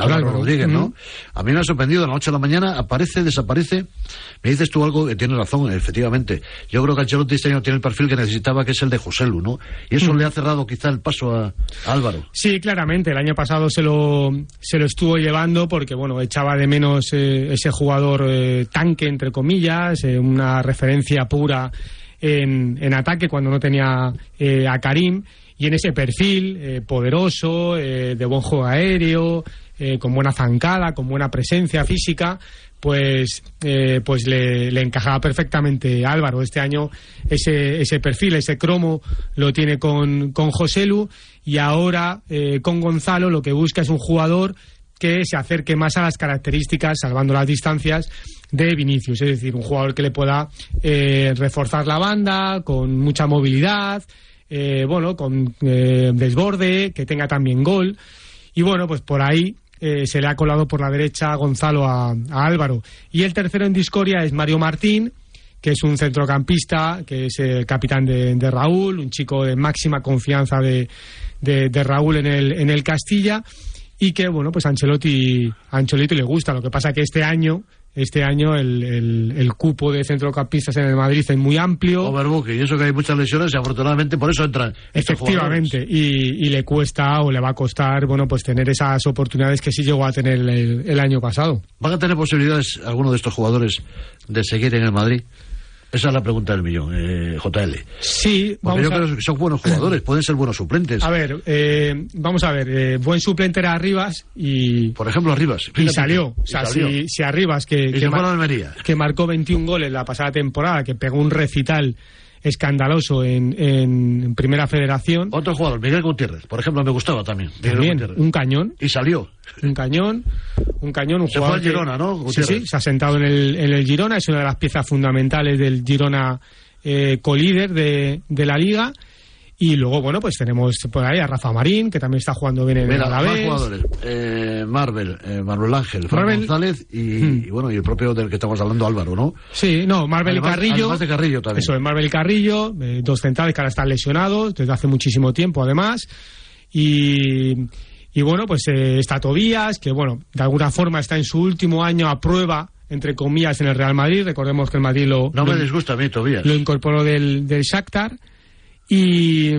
Álvaro. Rodríguez, ¿no? A mí me ha sorprendido, de la noche a la mañana aparece, desaparece. Me dices tú algo que tienes razón, efectivamente. Yo creo que Ancelotti este año tiene el perfil que necesitaba, que es el de Joselu, ¿no? Y eso le ha cerrado quizá el paso a, Álvaro. Sí, claramente. El año pasado se lo, se lo estuvo llevando porque, bueno, echaba de menos eh, ese jugador eh, tanque, entre comillas, eh, una referencia pura en, en ataque cuando no tenía a Karim. Y en ese perfil poderoso, de buen juego aéreo, con buena zancada, con buena presencia física, pues, eh, pues le, le encajaba perfectamente Álvaro. Este año ese, ese perfil, ese cromo lo tiene con, con Joselu y ahora eh, con Gonzalo lo que busca es un jugador que se acerque más a las características, salvando las distancias, de Vinicius. Es decir, un jugador que le pueda eh, reforzar la banda, con mucha movilidad, eh, bueno, con desborde, que tenga también gol. Y bueno, pues por ahí eh, se le ha colado por la derecha Gonzalo a, a Álvaro. Y el tercero en discordia es Mario Martín, que es un centrocampista, que es el capitán de, de Raúl, un chico de máxima confianza de, de- Raúl en el, en el Castilla. Y que, bueno, pues Ancelotti le gusta. Lo que pasa que este año, este año el, el- el cupo de centrocampistas en el Madrid es muy amplio. Overbooking, y eso que hay muchas lesiones, y afortunadamente por eso entran. Efectivamente, y, y le cuesta o le va a costar, bueno, pues tener esas oportunidades que sí llegó a tener el, el año pasado. ¿Van a tener posibilidades alguno de estos jugadores de seguir en el Madrid? Esa es la pregunta del millón, eh, JL. Sí, vamos yo a, creo que son buenos jugadores, [laughs] pueden ser buenos suplentes. a ver, eh, vamos a ver, eh, buen suplente era Arribas y, Por ejemplo, Arribas. y salió. O sea, salió. si, si Arribas, que, que, mar- que marcó 21 goles la pasada temporada, que pegó un recital escandaloso en, en Primera Federación. Otro jugador, Miguel Gutiérrez, por ejemplo, me gustaba también. Un cañón. Y salió. Un cañón, un cañón, un Se fue jugador que- Girona, ¿no, Sí, sí, se ha sentado en el, en el Girona, es una de las piezas fundamentales del Girona eh, colíder de, de la liga. Y luego, bueno, pues tenemos por ahí a Rafa Marín, que también está jugando bien en el Alavés. jugadores. Eh, Marvel, eh, Manuel Ángel, Fran Marvel. González y, y, bueno, y el propio del que estamos hablando, Álvaro, ¿no? Sí, no, Marvel Además- Carrillo. además de Carrillo también. Eso, es Marvel Carrillo, eh, dos centrales que ahora están lesionados desde hace muchísimo tiempo, además. Y, y bueno, pues eh, está Tobías, que bueno, de alguna forma está en su último año a prueba, entre comillas, en el Real Madrid. Recordemos que el Madrid lo, No lo- me disgusta a mí, Tobías. lo incorporó del, del Shakhtar. Y,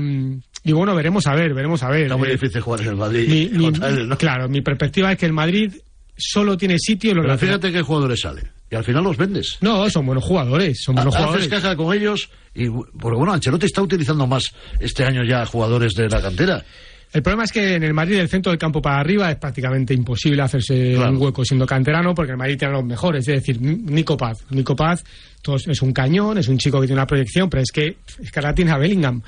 y bueno, veremos a ver, veremos a ver. Está muy Eh, difícil jugar en el Madrid. mi- mi- contra él, ¿no? Claro, mi perspectiva es que el Madrid solo tiene sitio en los Pero laterales. fíjate qué jugadores salen. Y al final los vendes. No, son buenos jugadores, son buenos Haces jugadores. caja con ellos y porque bueno Ancelotti está utilizando más este año ya jugadores de la cantera El problema es que en el Madrid, del centro del campo para arriba, es prácticamente imposible hacerse Claro. un hueco siendo canterano, porque el Madrid tiene a los mejores. Es decir, Nico Paz. Nico Paz todos- es un cañón, es un chico que tiene una proyección, pero es que, es que ahora tiene a Bellingham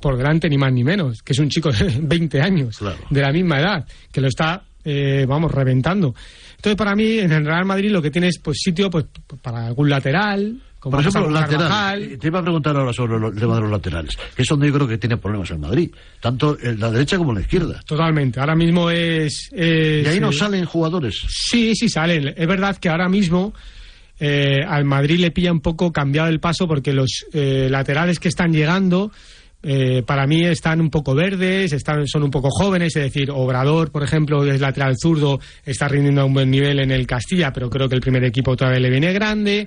por delante, ni más ni menos, que es un chico de [laughs] 20 años, de la misma edad, que lo está, eh, vamos, reventando. Entonces, para mí, en el Real Madrid lo que tiene es pues, sitio pues, para algún lateral, como por ejemplo algún lateral Carvajal. Eh, te iba a preguntar ahora sobre el tema de los laterales que es donde yo creo que tiene problemas el Madrid tanto en la derecha como en la izquierda Totalmente. Ahora mismo es. es, y ahí no eh, salen jugadores Sí, sí salen. Es verdad que ahora mismo eh, al Madrid le pilla un poco cambiado el paso porque los eh, laterales que están llegando eh, para mí están un poco verdes, están, son un poco jóvenes, es decir, Obrador, por ejemplo, es lateral zurdo, está rindiendo a un buen nivel en el Castilla, pero creo que el primer equipo todavía le viene grande.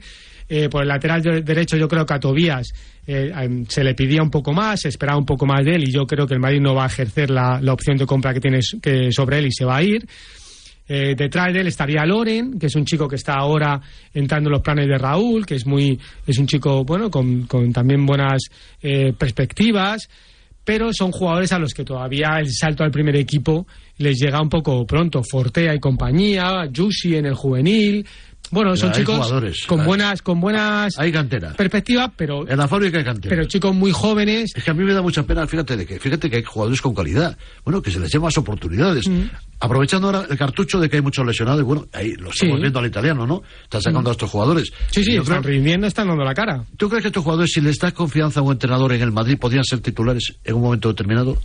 Eh, por el lateral de- derecho yo creo que a Tobías eh, em, se le pedía un poco más, se esperaba un poco más de él y yo creo que el Madrid no va a ejercer la, la opción de compra que tiene que sobre él y se va a ir. Eh, detrás de él estaría Loren, que es un chico que está ahora entrando en los planes de Raúl, que es muy es un chico bueno con, con también buenas perspectivas, pero son jugadores a los que todavía el salto al primer equipo les llega un poco pronto. Fortea y compañía, Yusi en el juvenil. Bueno, son Hay chicos jugadores, con hay- buenas con buenas Hay cantera. perspectivas, pero En la fábrica hay cantera. pero chicos muy jóvenes. Es que a mí me da mucha pena, fíjate, de que, fíjate que hay jugadores con calidad. Bueno, que se les dé más oportunidades. Mm. Aprovechando ahora el cartucho de que hay muchos lesionados, y bueno, ahí lo estamos Sí. viendo al italiano, ¿no? Están sacando a estos jugadores. Sí, sí, están creo- rindiendo, están dando la cara. ¿Tú crees que estos jugadores, si les das confianza a un entrenador en el Madrid, podrían ser titulares en un momento determinado?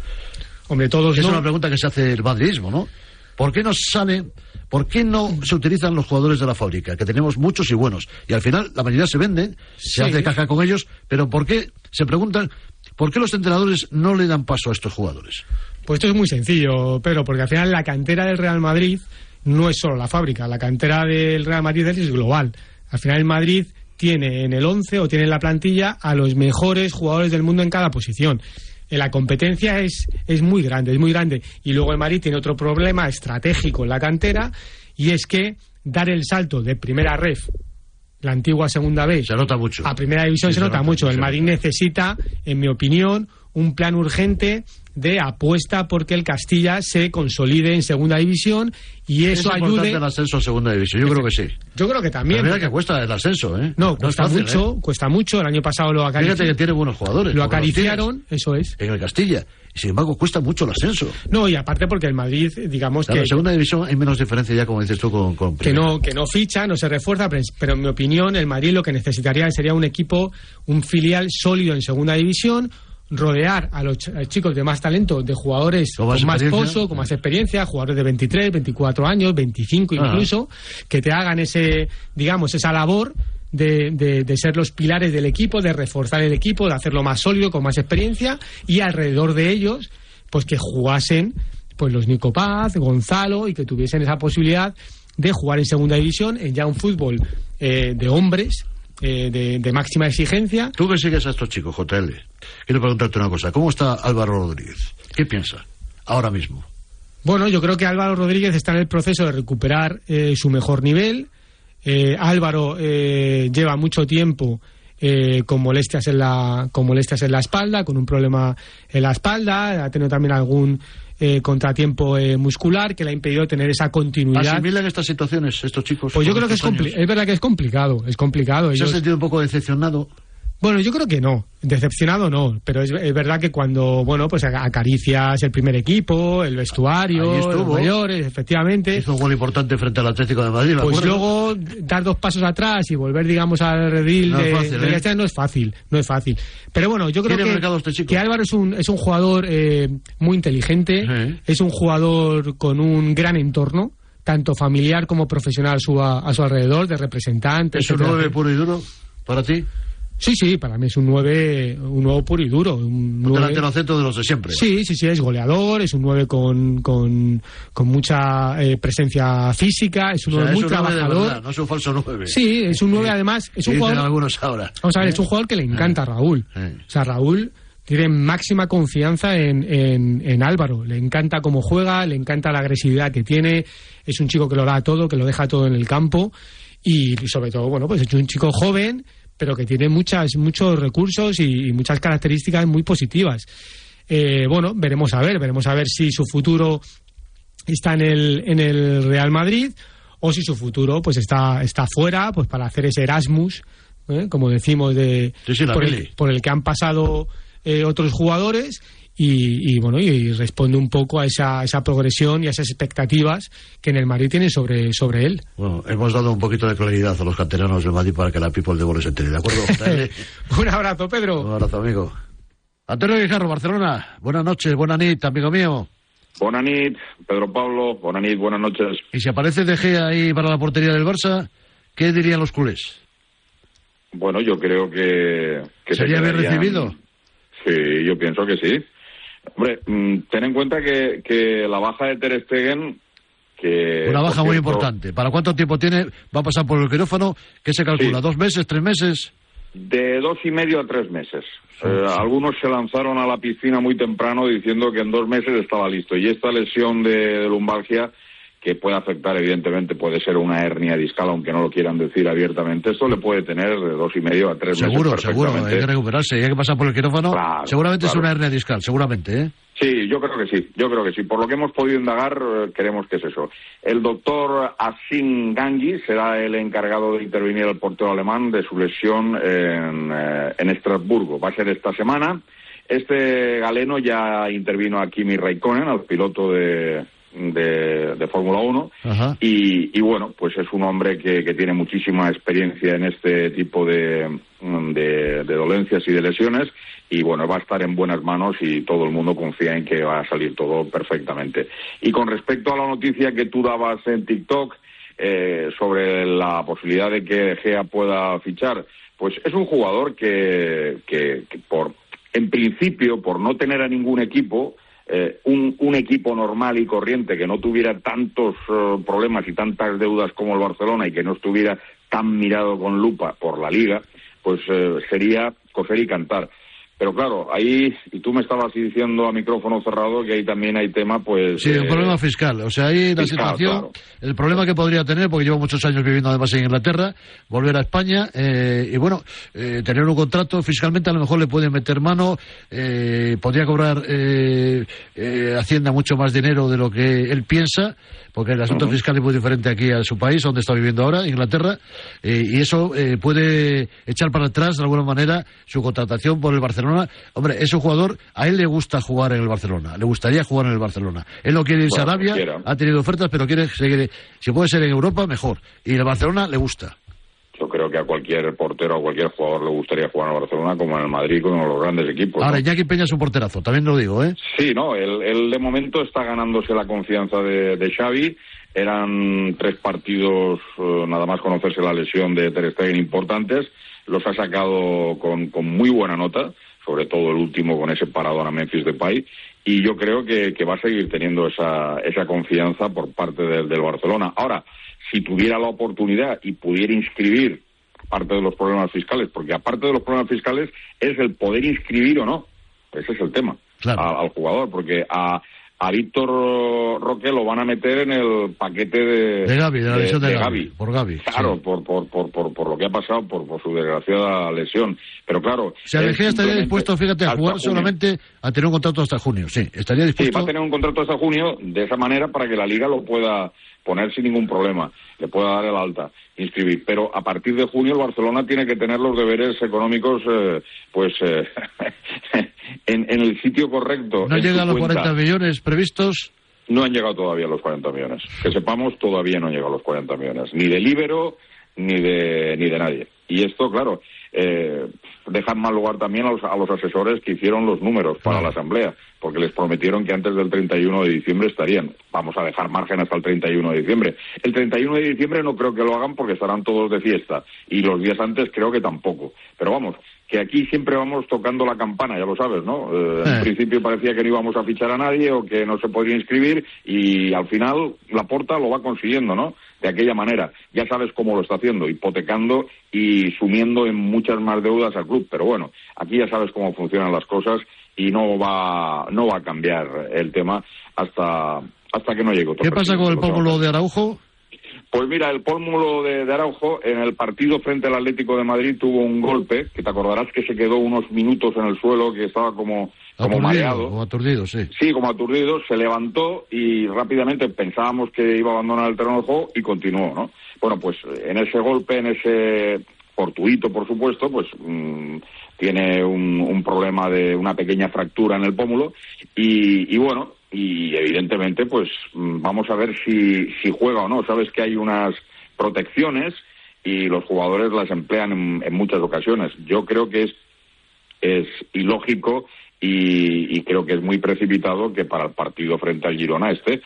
Hombre, todos Es no. una pregunta que se hace el madridismo, ¿no? ¿Por qué no salen, por qué no se utilizan los jugadores de la fábrica? Que tenemos muchos y buenos. Y al final la mayoría se venden, se hace caja con ellos, pero ¿por qué, se preguntan, ¿por qué los entrenadores no le dan paso a estos jugadores? Pues esto es muy sencillo, Pedro, porque al final la cantera del Real Madrid no es solo la fábrica, la cantera del Real Madrid es global. Al final el Madrid tiene en el 11 o tiene en la plantilla a los mejores jugadores del mundo en cada posición. Eh, La competencia es, es muy grande, es muy grande. Y luego el Madrid tiene otro problema estratégico en la cantera y es que dar el salto de primera ref, la antigua segunda B, Se nota mucho. a primera división Sí, se se nota nota, mucho. El Madrid necesita, en mi opinión, un plan urgente de apuesta porque el Castilla se consolide en segunda división y eso es ayude. el ascenso a segunda división, yo creo que sí. Yo creo que también. Mira que cuesta el ascenso, ¿eh? No, es cuesta fácil, mucho, ¿eh? cuesta mucho. El año pasado lo Fíjate acariciaron. que tiene buenos jugadores. Lo acariciaron, eso es. En el Castilla. Sin embargo, cuesta mucho el ascenso. No, y aparte porque el Madrid, digamos Claro, que en segunda división hay menos diferencia ya, como dices tú, con, con que no, que no ficha, no se refuerza, pero, pero en mi opinión el Madrid lo que necesitaría sería un equipo, un filial sólido en segunda división, rodear a los ch- a los chicos de más talento, de jugadores Con con más pozo, con más experiencia, jugadores de 23, 24 años, 25 Ah. incluso, que te hagan ese, digamos, esa labor de, de- de ser los pilares del equipo, de reforzar el equipo, de hacerlo más sólido, con más experiencia, y alrededor de ellos, pues que jugasen pues los Nico Paz, Gonzalo, y que tuviesen esa posibilidad de jugar en segunda división, en ya un fútbol eh, de hombres, eh, de, de máxima exigencia. Tú que sigues a estos chicos, JL, quiero preguntarte una cosa. ¿Cómo está Álvaro Rodríguez? ¿Qué piensa ahora mismo? Bueno, yo creo que Álvaro Rodríguez está en el proceso de recuperar eh, su mejor nivel. Eh, Álvaro eh, lleva mucho tiempo eh, con molestias en la con molestias en la espalda, con un problema en la espalda, ha tenido también algún eh, contratiempo eh, muscular que le ha impedido tener esa continuidad. ¿Asimilan estas situaciones estos chicos? Pues yo creo que es, es verdad que es complicado, es complicado. ¿Se ha sentido un poco decepcionado? Bueno, yo creo que no. Decepcionado no. Pero es, es verdad que cuando, bueno, pues a- acaricias el primer equipo, el vestuario, los mayores, efectivamente. Hizo un gol importante frente al Atlético de Madrid, ¿me Pues acuerdo? luego dar dos pasos atrás y volver, digamos, al redil No es de, fácil, de ¿eh? No es fácil, no es fácil. Pero bueno, yo creo que, este que Álvaro es un, es un jugador eh, muy inteligente, es un jugador con un gran entorno, tanto familiar como profesional a su, a, su alrededor, de representantes. ¿Es un etcétera. 9 puro y duro para ti? Sí, sí, para mí es un 9, un nuevo puro y duro. Un delantero centro de los de siempre. Sí, sí, sí, es goleador, es un 9 con, con, con mucha eh, presencia física, es un O sea, 9 muy es un trabajador. verdad, no es un falso 9. Sí, es un 9 además, es Que un dicen jugador... algunos ahora. Vamos a ver, es un jugador que le encanta a Raúl. Eh. O sea, Raúl tiene máxima confianza en, en, en Álvaro. Le encanta cómo juega, le encanta la agresividad que tiene. Es un chico que lo da todo, que lo deja todo en el campo. Y sobre todo, bueno, pues es un chico joven, pero que tiene muchas, muchos recursos y, y muchas características muy positivas. Eh, bueno, veremos a ver, veremos a ver si su futuro está en el, en el Real Madrid o si su futuro pues está, está fuera pues para hacer ese Erasmus, ¿eh? como decimos, de, Sí, sí, la por, el, por el que han pasado eh, otros jugadores y, y, bueno y, responde un poco a esa, esa progresión y a esas expectativas que en el Madrid tienen sobre, sobre él. Bueno, hemos dado un poquito de claridad a los canteranos del Madrid para que la people de goles se entere, ¿de acuerdo? [laughs] Un abrazo, Pedro. un abrazo, amigo. Antonio Guijarro, Barcelona. Buenas noches, buena nit, amigo mío. Buenas nit, Pedro Pablo. Buenas nit, buenas noches. Y si aparece De Gea ahí para la portería del Barça, ¿qué dirían los culés? Bueno, yo creo que... que se ¿Sería bien quedarían- recibido? Sí, yo pienso que sí. Hombre, mm, ten en cuenta que, que la baja de Ter Stegen... Que, Una baja muy importante. ¿Para cuánto tiempo tiene? ¿Va a pasar por el quirófano? ¿Qué se calcula? Sí. ¿Dos meses? ¿Tres meses? De dos y medio a tres meses. Eh, Algunos se lanzaron a la piscina muy temprano diciendo que en dos meses estaba listo. Y esta lesión de, de lumbalgia, que puede afectar, evidentemente, puede ser una hernia discal, aunque no lo quieran decir abiertamente, esto le puede tener de dos y medio a tres Seguro, meses seguro. Hay perfectamente. que recuperarse. Hay que pasar por el quirófano. seguramente es una hernia discal, seguramente, ¿eh? Sí, yo creo que sí, yo creo que sí. Por lo que hemos podido indagar, eh, creemos que es eso. El doctor Asin Gangi será el encargado de intervenir al portero alemán de su lesión en, eh, en Estrasburgo. Va a ser esta semana. Este galeno ya intervino a Kimi Raikkonen, al piloto de, de, de Fórmula 1. Ajá. Y, y bueno, pues es un hombre que, que tiene muchísima experiencia en este tipo de, mm, de, de dolencias y de lesiones. Y bueno, va a estar en buenas manos y todo el mundo confía en que va a salir todo perfectamente. Y con respecto a la noticia que tú dabas en TikTok eh, sobre la posibilidad de que Gea pueda fichar, pues es un jugador que, que, que por, en principio, por no tener a ningún equipo, eh, un, un equipo normal y corriente que no tuviera tantos eh, problemas y tantas deudas como el Barcelona y que no estuviera tan mirado con lupa por la liga, pues eh, sería coser y cantar. Pero claro, ahí, y tú me estabas diciendo a micrófono cerrado que ahí también hay tema, pues... Sí, un eh, problema fiscal. O sea, ahí la fiscal, situación, claro. el problema que podría tener, porque llevo muchos años viviendo además en Inglaterra, volver a España, eh, y bueno, eh, tener un contrato fiscalmente a lo mejor le puede meter mano, eh, podría cobrar eh, eh, Hacienda mucho más dinero de lo que él piensa, porque el asunto fiscal es muy diferente aquí a su país, donde está viviendo ahora, Inglaterra, eh, y eso eh, puede echar para atrás de alguna manera su contratación por el Barcelona. Hombre, es un jugador, a él le gusta jugar en el Barcelona, le gustaría jugar en el Barcelona. Él no quiere irse Bueno, a Arabia, ha tenido ofertas, pero quiere seguir, si puede ser en Europa, mejor. Y el Barcelona le gusta. Yo creo que a cualquier portero, a cualquier jugador le gustaría jugar en el Barcelona como en el Madrid, como en los grandes equipos. Ahora, ¿no? Iñaki Peña es un porterazo, también lo digo, ¿eh? Sí, no, él, él de momento está ganándose la confianza de, de Xavi. Eran tres partidos, eh, nada más conocerse la lesión de Ter Stegen importantes. Los ha sacado con, con muy buena nota, sobre todo el último con ese parador a Memphis Depay. Y yo creo que, que va a seguir teniendo esa, esa confianza por parte del, del Barcelona. Ahora, si tuviera la oportunidad y pudiera inscribir, aparte de los problemas fiscales, porque aparte de los problemas fiscales es el poder inscribir o no. Ese es el tema a- al jugador, porque a, a Víctor Roque lo van a meter en el paquete de, De Gaby, de la lesión de, Gaby, Gavi. Por Gaby. Claro, por, por, por, por, por lo que ha pasado, por, por su desgraciada lesión. Pero claro. Si es Alejea estaría dispuesto, fíjate, a jugar junio. solamente a tener un contrato hasta junio. Sí, estaría Sí, dispuesto. va a tener un contrato hasta junio de esa manera para que la liga lo pueda poner sin ningún problema, le pueda dar el alta, inscribir. Pero a partir de junio el Barcelona tiene que tener los deberes económicos, eh, pues, eh, [laughs] en, en el sitio correcto. No llega a los cuenta. 40 millones previstos. No han llegado todavía los 40 millones. Que sepamos, todavía no han llegado los 40 millones. Ni de Libero, ni de, ni de nadie. Y esto, claro, eh, deja en mal lugar también a los, a los asesores que hicieron los números para la Asamblea, porque les prometieron que antes del 31 de diciembre estarían. Vamos a dejar margen hasta el 31 de diciembre. El 31 de diciembre no creo que lo hagan porque estarán todos de fiesta. Y los días antes creo que tampoco. Pero vamos, que aquí siempre vamos tocando la campana, ya lo sabes, ¿no? Eh, En Eh. principio parecía que no íbamos a fichar a nadie o que no se podría inscribir y al final la porta lo va consiguiendo, ¿no? De aquella manera. Ya sabes cómo lo está haciendo, hipotecando y sumiendo en muchas más deudas al club. Pero bueno, aquí ya sabes cómo funcionan las cosas y no va, no va a cambiar el tema hasta, hasta que no llegue otro ¿Qué pasa con el presidente, lo pómulo de Araujo? Pues mira, el pómulo de, de Araujo en el partido frente al Atlético de Madrid tuvo un golpe, que te acordarás que se quedó unos minutos en el suelo, que estaba como, como Aturdido, mareado. o aturdido, sí. Sí, como aturdido, se levantó y rápidamente pensábamos que iba a abandonar el terreno de juego y continuó, ¿no? Bueno, pues en ese golpe, en ese fortuito, por supuesto, pues mm, tiene un, un problema de una pequeña fractura en el pómulo y, y bueno, y evidentemente, pues mm, vamos a ver si, si juega o no. Sabes que hay unas protecciones y los jugadores las emplean en, en muchas ocasiones. Yo creo que es es ilógico y, y creo que es muy precipitado que para el partido frente al Girona esté.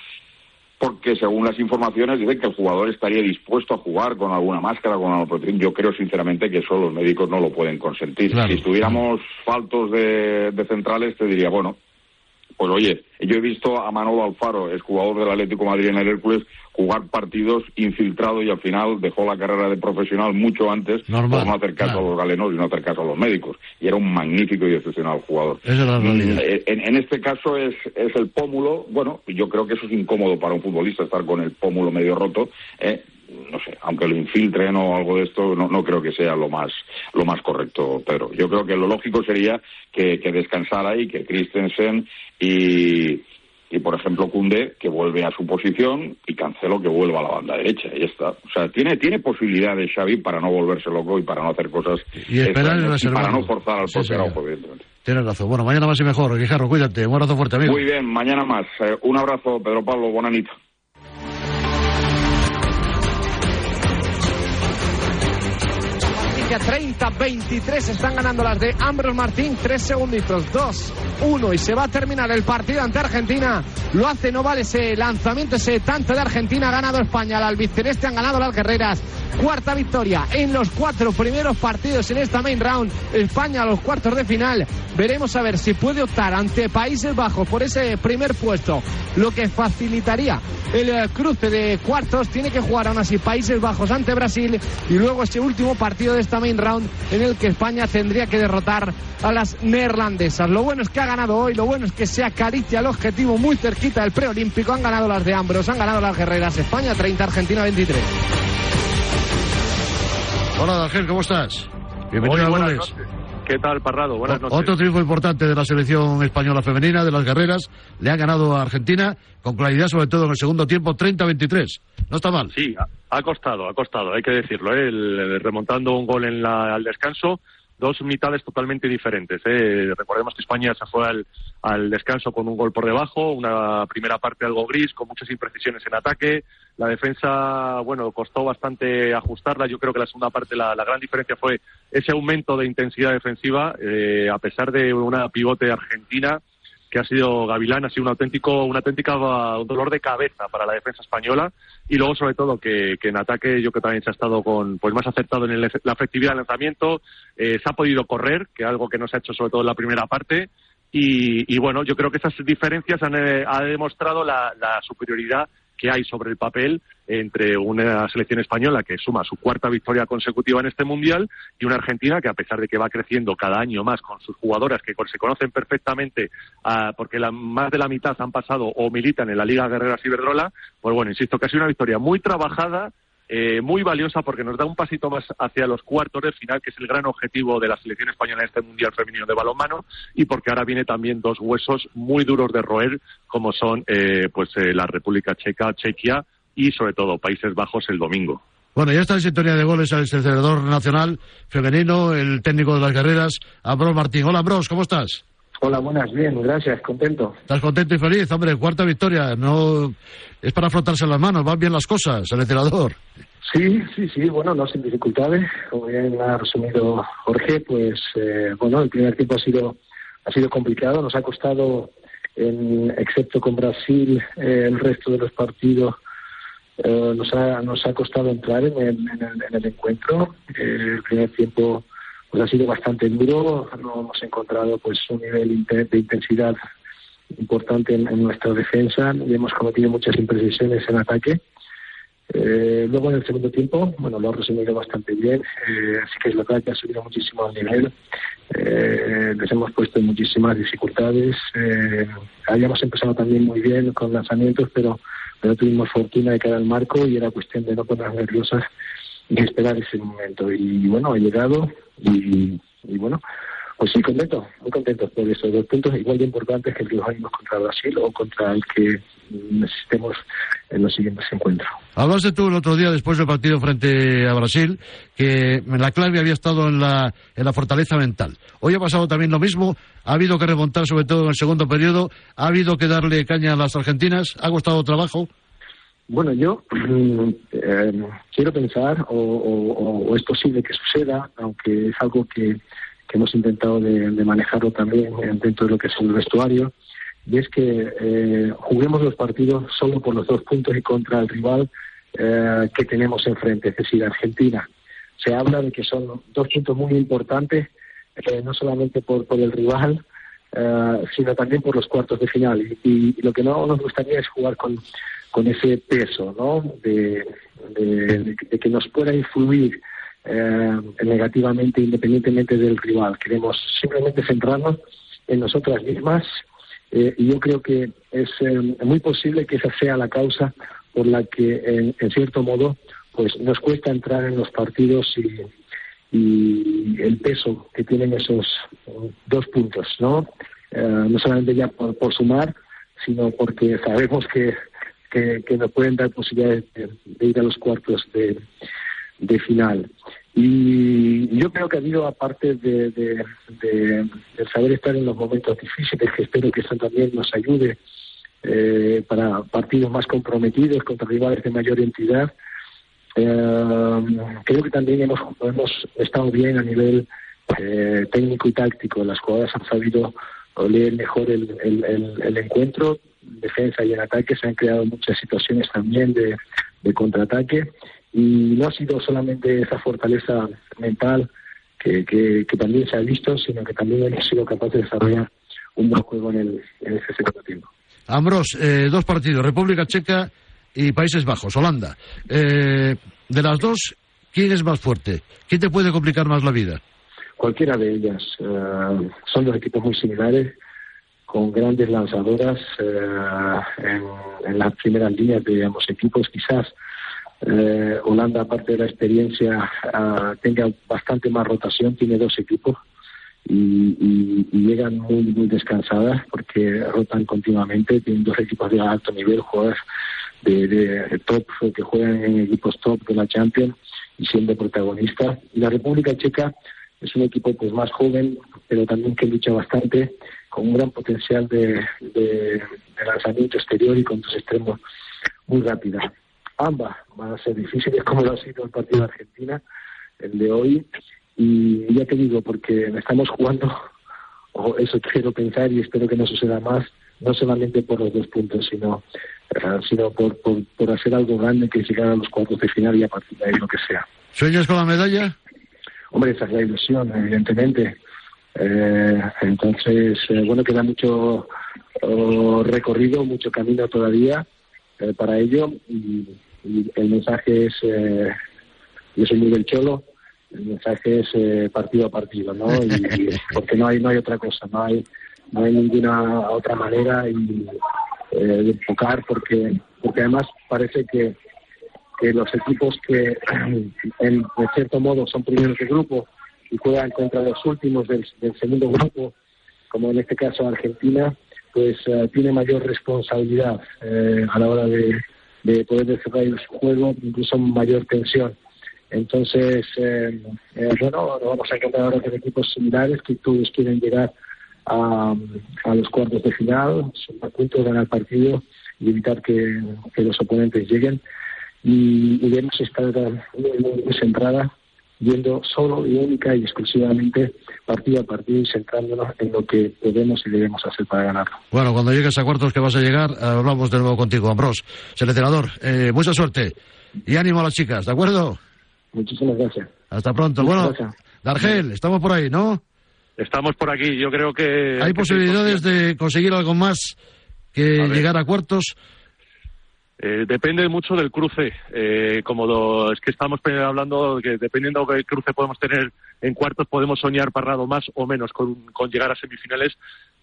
porque según las informaciones dicen que el jugador estaría dispuesto a jugar con alguna máscara, con alguna protección. Yo creo sinceramente que eso los médicos no lo pueden consentir. Si estuviéramos faltos de, de centrales, te diría, bueno, pues oye, yo he visto a Manolo Alfaro, es jugador del Atlético de Madrid en el Hércules, jugar partidos infiltrado y al final dejó la carrera de profesional mucho antes por no hacer caso a los galenos y no hacer caso a los médicos. Y era un magnífico y excepcional jugador. Mm, en, en, este caso es, es el pómulo, bueno, yo creo que eso es incómodo para un futbolista estar con el pómulo medio roto. ¿eh? No sé, aunque lo infiltren o algo de esto, no, no creo que sea lo más, lo más correcto, Pedro. Yo creo que lo lógico sería que, que descansara y que Christensen y, y por ejemplo Cunde que vuelve a su posición y Cancelo que vuelva a la banda derecha y está o sea tiene tiene posibilidades Xavi para no volverse loco y para no hacer cosas y, esperar para no forzar al sí, evidentemente Tienes razón. Bueno, mañana más y mejor. Guijarro, cuídate. Un abrazo fuerte, amigo. Muy bien, mañana más. Eh, un abrazo, Pedro Pablo. Bonanito. 30-23 están ganando las de Ambros Martín. Tres segunditos, dos, uno y se va a terminar el partido ante Argentina. Lo hace, no vale ese lanzamiento, ese tanto de Argentina. Ha ganado España, al albiceleste han ganado las guerreras. Cuarta victoria en los cuatro primeros partidos en esta main round. España a los cuartos de final. Veremos a ver si puede optar ante Países Bajos por ese primer puesto, lo que facilitaría el eh, cruce de cuartos. Tiene que jugar aún así Países Bajos ante Brasil y luego ese último partido de esta main round en el que España tendría que derrotar a las neerlandesas. Lo bueno es que ha ganado hoy, lo bueno es que se acaricia el objetivo muy cerquita del preolímpico. Han ganado las de Ambros, han ganado las guerreras. España 30, Argentina 23. Hola, Ángel, ¿cómo estás? Bienvenido a Goles. ¿Qué tal, Parrado? Buenas noches. Otro triunfo importante de la selección española femenina, de las guerreras. Le ha ganado a Argentina con claridad, sobre todo en el segundo tiempo, 30-23. No está mal. Sí, ha costado, ha costado, hay que decirlo. ¿eh? remontando un gol en la, al descanso dos mitades totalmente diferentes. ¿eh? Recordemos que España se fue al, al, descanso con un gol por debajo, una primera parte algo gris, con muchas imprecisiones en ataque. La defensa, bueno, costó bastante ajustarla. Yo creo que la segunda parte la, la gran diferencia fue ese aumento de intensidad defensiva, eh, a pesar de una pivote argentina que ha sido Gavilán, ha sido un auténtico, una auténtica dolor de cabeza para la defensa española. Y luego sobre todo que, en ataque yo creo que también se ha estado con pues más aceptado en la efectividad del lanzamiento, eh, se ha podido correr, que algo que no se ha hecho sobre todo en la primera parte. Y, y bueno, yo creo que esas diferencias han, eh, demostrado la, la superioridad que hay sobre el papel entre una selección española que suma su cuarta victoria consecutiva en este mundial y una Argentina que a pesar de que va creciendo cada año más con sus jugadoras que se conocen perfectamente uh, porque la, más de la mitad han pasado o militan en la Liga Guerreras Iberdrola, pues bueno, insisto que ha sido una victoria muy trabajada eh, muy valiosa porque nos da un pasito más hacia los cuartos de final, que es el gran objetivo de la selección española en este Mundial Femenino de Balonmano, y porque ahora viene también dos huesos muy duros de roer, como son eh, pues eh, la República Checa, Chequia y sobre todo Países Bajos el domingo. Bueno, ya está en sintonía de goles el celebrador nacional femenino, el técnico de las carreras, Ambros Martín. Hola, Ambros, ¿cómo estás? Hola, buenas, bien, gracias, contento. ¿Estás contento y feliz? Hombre, cuarta victoria, no es para frotarse las manos, van bien las cosas, el entrenador. Sí, sí, sí, bueno, no sin dificultades, como bien ha resumido Jorge, pues eh, bueno, el primer tiempo ha sido ha sido complicado, nos ha costado, en, excepto con Brasil, eh, el resto de los partidos eh, nos, ha, nos ha costado entrar en el, en el, en el encuentro. Eh, el primer tiempo pues ha sido bastante duro. No hemos encontrado pues un nivel de intensidad importante en, nuestra defensa y hemos cometido muchas imprecisiones en ataque. Eh, luego en el segundo tiempo, bueno, lo ha resumido bastante bien. Eh, sí que es verdad que ha subido muchísimo al nivel. Eh, les hemos puesto muchísimas dificultades. Eh, habíamos empezado también muy bien con lanzamientos, pero, pero tuvimos fortuna de quedar al marco y era cuestión de no ponernos nerviosas y esperar ese momento. Y bueno, ha llegado, y, y bueno, pues sí, contento, muy contento por esos dos puntos igual de importantes que el que ánimos contra Brasil o contra el que necesitemos en los siguientes encuentros. Hablaste tú el otro día, después del partido frente a Brasil, que la clave había estado en la, en la fortaleza mental. Hoy ha pasado también lo mismo, ha habido que remontar sobre todo en el segundo periodo, ha habido que darle caña a las argentinas, ha costado trabajo. Bueno, yo [clears throat] eh, quiero pensar, o, es posible que suceda, aunque es algo que, hemos intentado de, manejarlo también dentro de lo que es el vestuario, y es que eh, juguemos los partidos solo por los dos puntos y contra el rival eh, que tenemos enfrente, es decir, Argentina. Se habla de que son dos puntos muy importantes, eh, no solamente por, el rival, eh, sino también por los cuartos de final. Y, y lo que no nos gustaría es jugar con, con ese peso, ¿no? De, de, de que nos pueda influir eh, negativamente independientemente del rival. Queremos simplemente centrarnos en nosotras mismas eh, y yo creo que es eh, muy posible que esa sea la causa por la que, en, cierto modo, pues nos cuesta entrar en los partidos y, y el peso que tienen esos dos puntos, ¿no? Eh, no solamente ya por, por sumar, sino porque sabemos que, que, que nos pueden dar posibilidades de, de ir a los cuartos de, de final. Y yo creo que ha habido, aparte de, saber estar en los momentos difíciles, que espero que eso también nos ayude eh, para partidos más comprometidos contra rivales de mayor entidad, eh, creo que también hemos, hemos estado bien a nivel eh, técnico y táctico. Las jugadoras han sabido leer mejor el, el, el, el encuentro, en defensa y en ataque. Se han creado muchas situaciones también de contraataque y no ha sido solamente esa fortaleza mental que, que, que, también se ha visto, sino que también hemos sido capaces de desarrollar un buen juego en, el, en ese segundo tiempo. Ambros, eh, dos partidos, República Checa y Países Bajos, Holanda. Eh, de las dos, ¿quién es más fuerte? ¿Quién te puede complicar más la vida? Cualquiera de ellas. Uh, son dos equipos muy similares, con grandes lanzadoras en, en, las primeras líneas de ambos equipos. Quizás uh, Holanda, aparte de la experiencia, tenga bastante más rotación, tiene dos equipos. Y, y, y, llegan muy muy descansadas porque rotan continuamente, tienen dos equipos de alto nivel, jugadores de, de, top que juegan en equipos top de la Champions y siendo protagonistas. Y la República Checa es un equipo pues más joven, pero también que lucha bastante, con un gran potencial de, de, lanzamiento exterior y con dos extremos muy rápidas. Ambas van a ser difíciles [laughs] como lo ha sido el partido de Argentina, el de hoy, y ya te digo, porque estamos jugando, o eso quiero pensar y espero que no suceda más, no solamente por los dos puntos, sino, uh, sino por, por, por, hacer algo grande que llegar a los cuartos de final y a partir de ahí lo que sea. ¿Sueñas con la medalla? Hombre, esa es la ilusión, evidentemente. Eh, entonces, eh, bueno, queda mucho oh, recorrido, mucho camino todavía eh, para ello y, el mensaje es, eh, yo soy muy del cholo, el mensaje es eh, partido a partido, ¿no? Y, [laughs] porque no hay no hay otra cosa, no hay no hay ninguna otra manera y, eh, de enfocar porque porque además parece que que los equipos que [clears throat] en, de cierto modo son primeros de grupo y juegan contra los últimos del, del segundo grupo, como en este caso Argentina, pues uh, tiene mayor responsabilidad eh, a la hora de, de poder desarrollar su juego, incluso mayor tensión. Entonces, eh, eh, bueno, vamos a encontrar ahora con equipos similares que todos quieren llegar a, a los cuartos de final, son a punto de ganar partido y evitar que, que los oponentes lleguen. Y, y debemos estar muy, muy, muy centrada, yendo solo y única y exclusivamente partido a partido y centrándonos en lo que podemos y debemos hacer para ganarlo. Bueno, cuando llegues a cuartos que vas a llegar, hablamos de nuevo contigo, Ambros. Seleccionador, eh, mucha suerte y ánimo a las chicas, ¿de acuerdo? Muchísimas gracias. Hasta pronto. Muchas bueno, gracias. Dargel, estamos por ahí, ¿no? Estamos por aquí. Yo creo que. ¿Hay que posibilidades de conseguir algo más que A llegar a cuartos? Eh, depende mucho del cruce. Eh, como lo- es que estamos hablando de que dependiendo del cruce podemos tener en cuartos, podemos soñar parrado más o menos con, con llegar a semifinales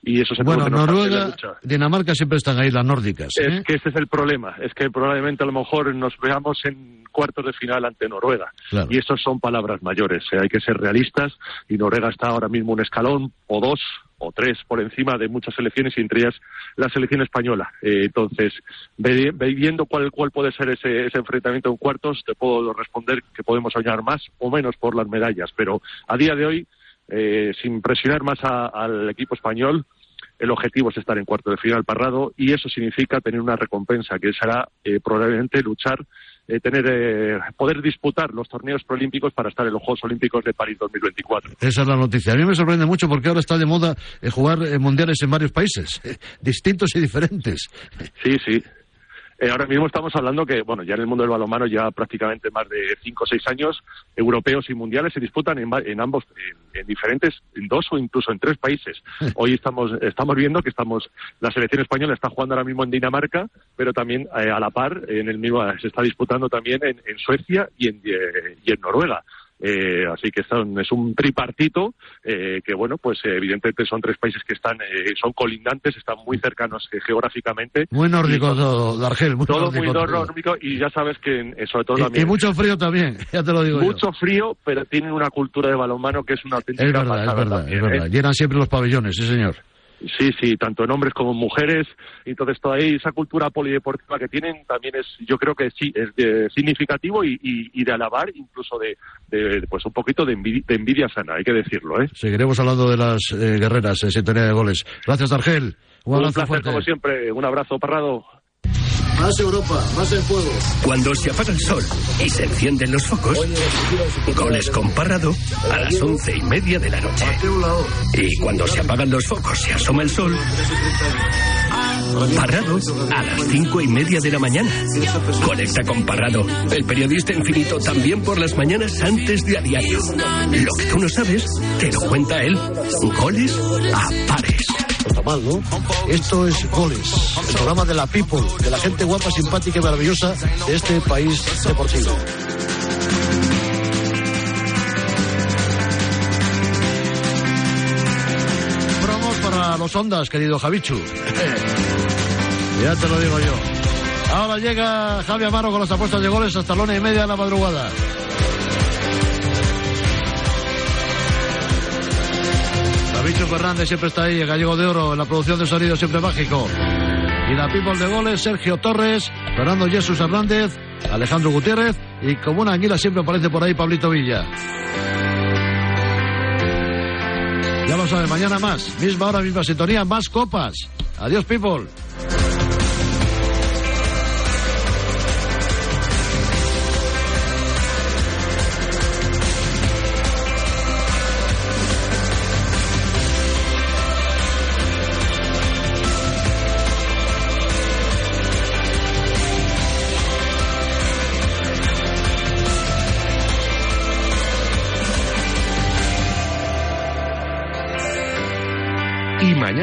y eso se Bueno, la Noruega. Dinamarca siempre están ahí las nórdicas. ¿eh? Es que ese es el problema, es que probablemente a lo mejor nos veamos en cuartos de final ante Noruega. Claro. Y eso son palabras mayores, eh, hay que ser realistas y Noruega está ahora mismo un escalón o dos o tres por encima de muchas selecciones y entre ellas la selección española. Eh, entonces, ve- viendo cuál, cuál puede ser ese, ese enfrentamiento en cuartos, te puedo responder que podemos soñar más o menos por las medallas, pero a día de hoy, eh, sin presionar más a- al equipo español, el objetivo es estar en cuarto de final parrado y eso significa tener una recompensa que será eh, probablemente luchar eh, tener eh, poder disputar los torneos proolímpicos para estar en los Juegos Olímpicos de París 2024. Esa es la noticia. A mí me sorprende mucho porque ahora está de moda eh, jugar eh, mundiales en varios países, [laughs] distintos y diferentes. Sí, sí. Eh, ahora mismo estamos hablando que, bueno, ya en el mundo del balonmano ya prácticamente más de cinco o seis años, europeos y mundiales se disputan en, en ambos, en, en diferentes, en dos o incluso en tres países. [laughs] Hoy estamos, estamos viendo que estamos, la selección española está jugando ahora mismo en Dinamarca, pero también eh, a la par, en el mismo, se está disputando también en, en Suecia y en, eh, y en Noruega. Eh, así que son- es un tripartito eh, que, bueno, pues eh, evidentemente son tres países que están, eh, son colindantes, están muy cercanos eh, geográficamente. Muy nórdico todo, Dargel, muy Todo nórdico muy todo. nórdico y ya sabes que eh, sobre todo Y- Y, también mucho frío también, [laughs] ya te lo digo yo. mucho frío, pero tienen una cultura de balonmano que es una auténtica Es verdad, es verdad, también, es verdad. Llenan siempre los pabellones, sí señor. Sí, sí, tanto en hombres como en mujeres. Entonces, toda esa cultura polideportiva que tienen también es, yo creo que sí, es de- significativo y, y- y de alabar, incluso de, de, pues un poquito de envidia, de envidia sana, hay que decirlo, ¿eh? Seguiremos hablando de las eh, guerreras en sintonía de goles. Gracias, Dargel. Un Un abrazo placer, fuerte. como siempre. Un abrazo, Parrado. Más Europa, más el fuego. Cuando se apaga el sol y se encienden los focos, goles con Parrado a las once y media de la noche. Y cuando se apagan los focos y asoma el sol, Parrado a las cinco y media de la mañana. Conecta con Parrado, el periodista infinito también por las mañanas antes de a diario. Lo que tú no sabes, te lo cuenta él. Goles a pares. Esto es Goles, el programa de la people, de la gente guapa, simpática y maravillosa de este país deportivo. Promos para los ondas, querido Javichu. [laughs] ya te lo digo yo. Ahora llega Javi Amaro con las apuestas de goles hasta la una y media de la madrugada. Javichu Fernández siempre está ahí, el gallego de oro, en la producción de sonido siempre mágico. Y la people de goles, Sergio Torres, Fernando Jesús Hernández, Alejandro Gutiérrez y como una anguila siempre aparece por ahí Pablito Villa. Ya lo sabe, mañana más, misma hora, misma sintonía, más copas. Adiós, people.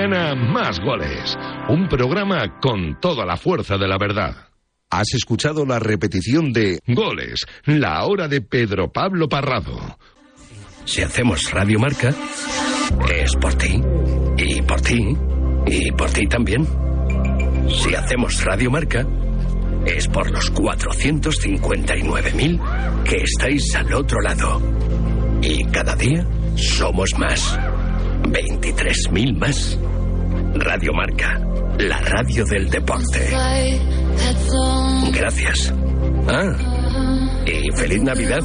Mañana más goles. Un programa con toda la fuerza de la verdad. Has escuchado la repetición de Goles, la hora de Pedro Pablo Parrado. Si hacemos Radio Marca, es por ti, y por ti, y por ti también. Si hacemos Radio Marca, es por los 459.000 que estáis al otro lado. Y cada día somos más. 23.000 más. Radio Marca, la radio del deporte. Gracias. Ah, y feliz Navidad.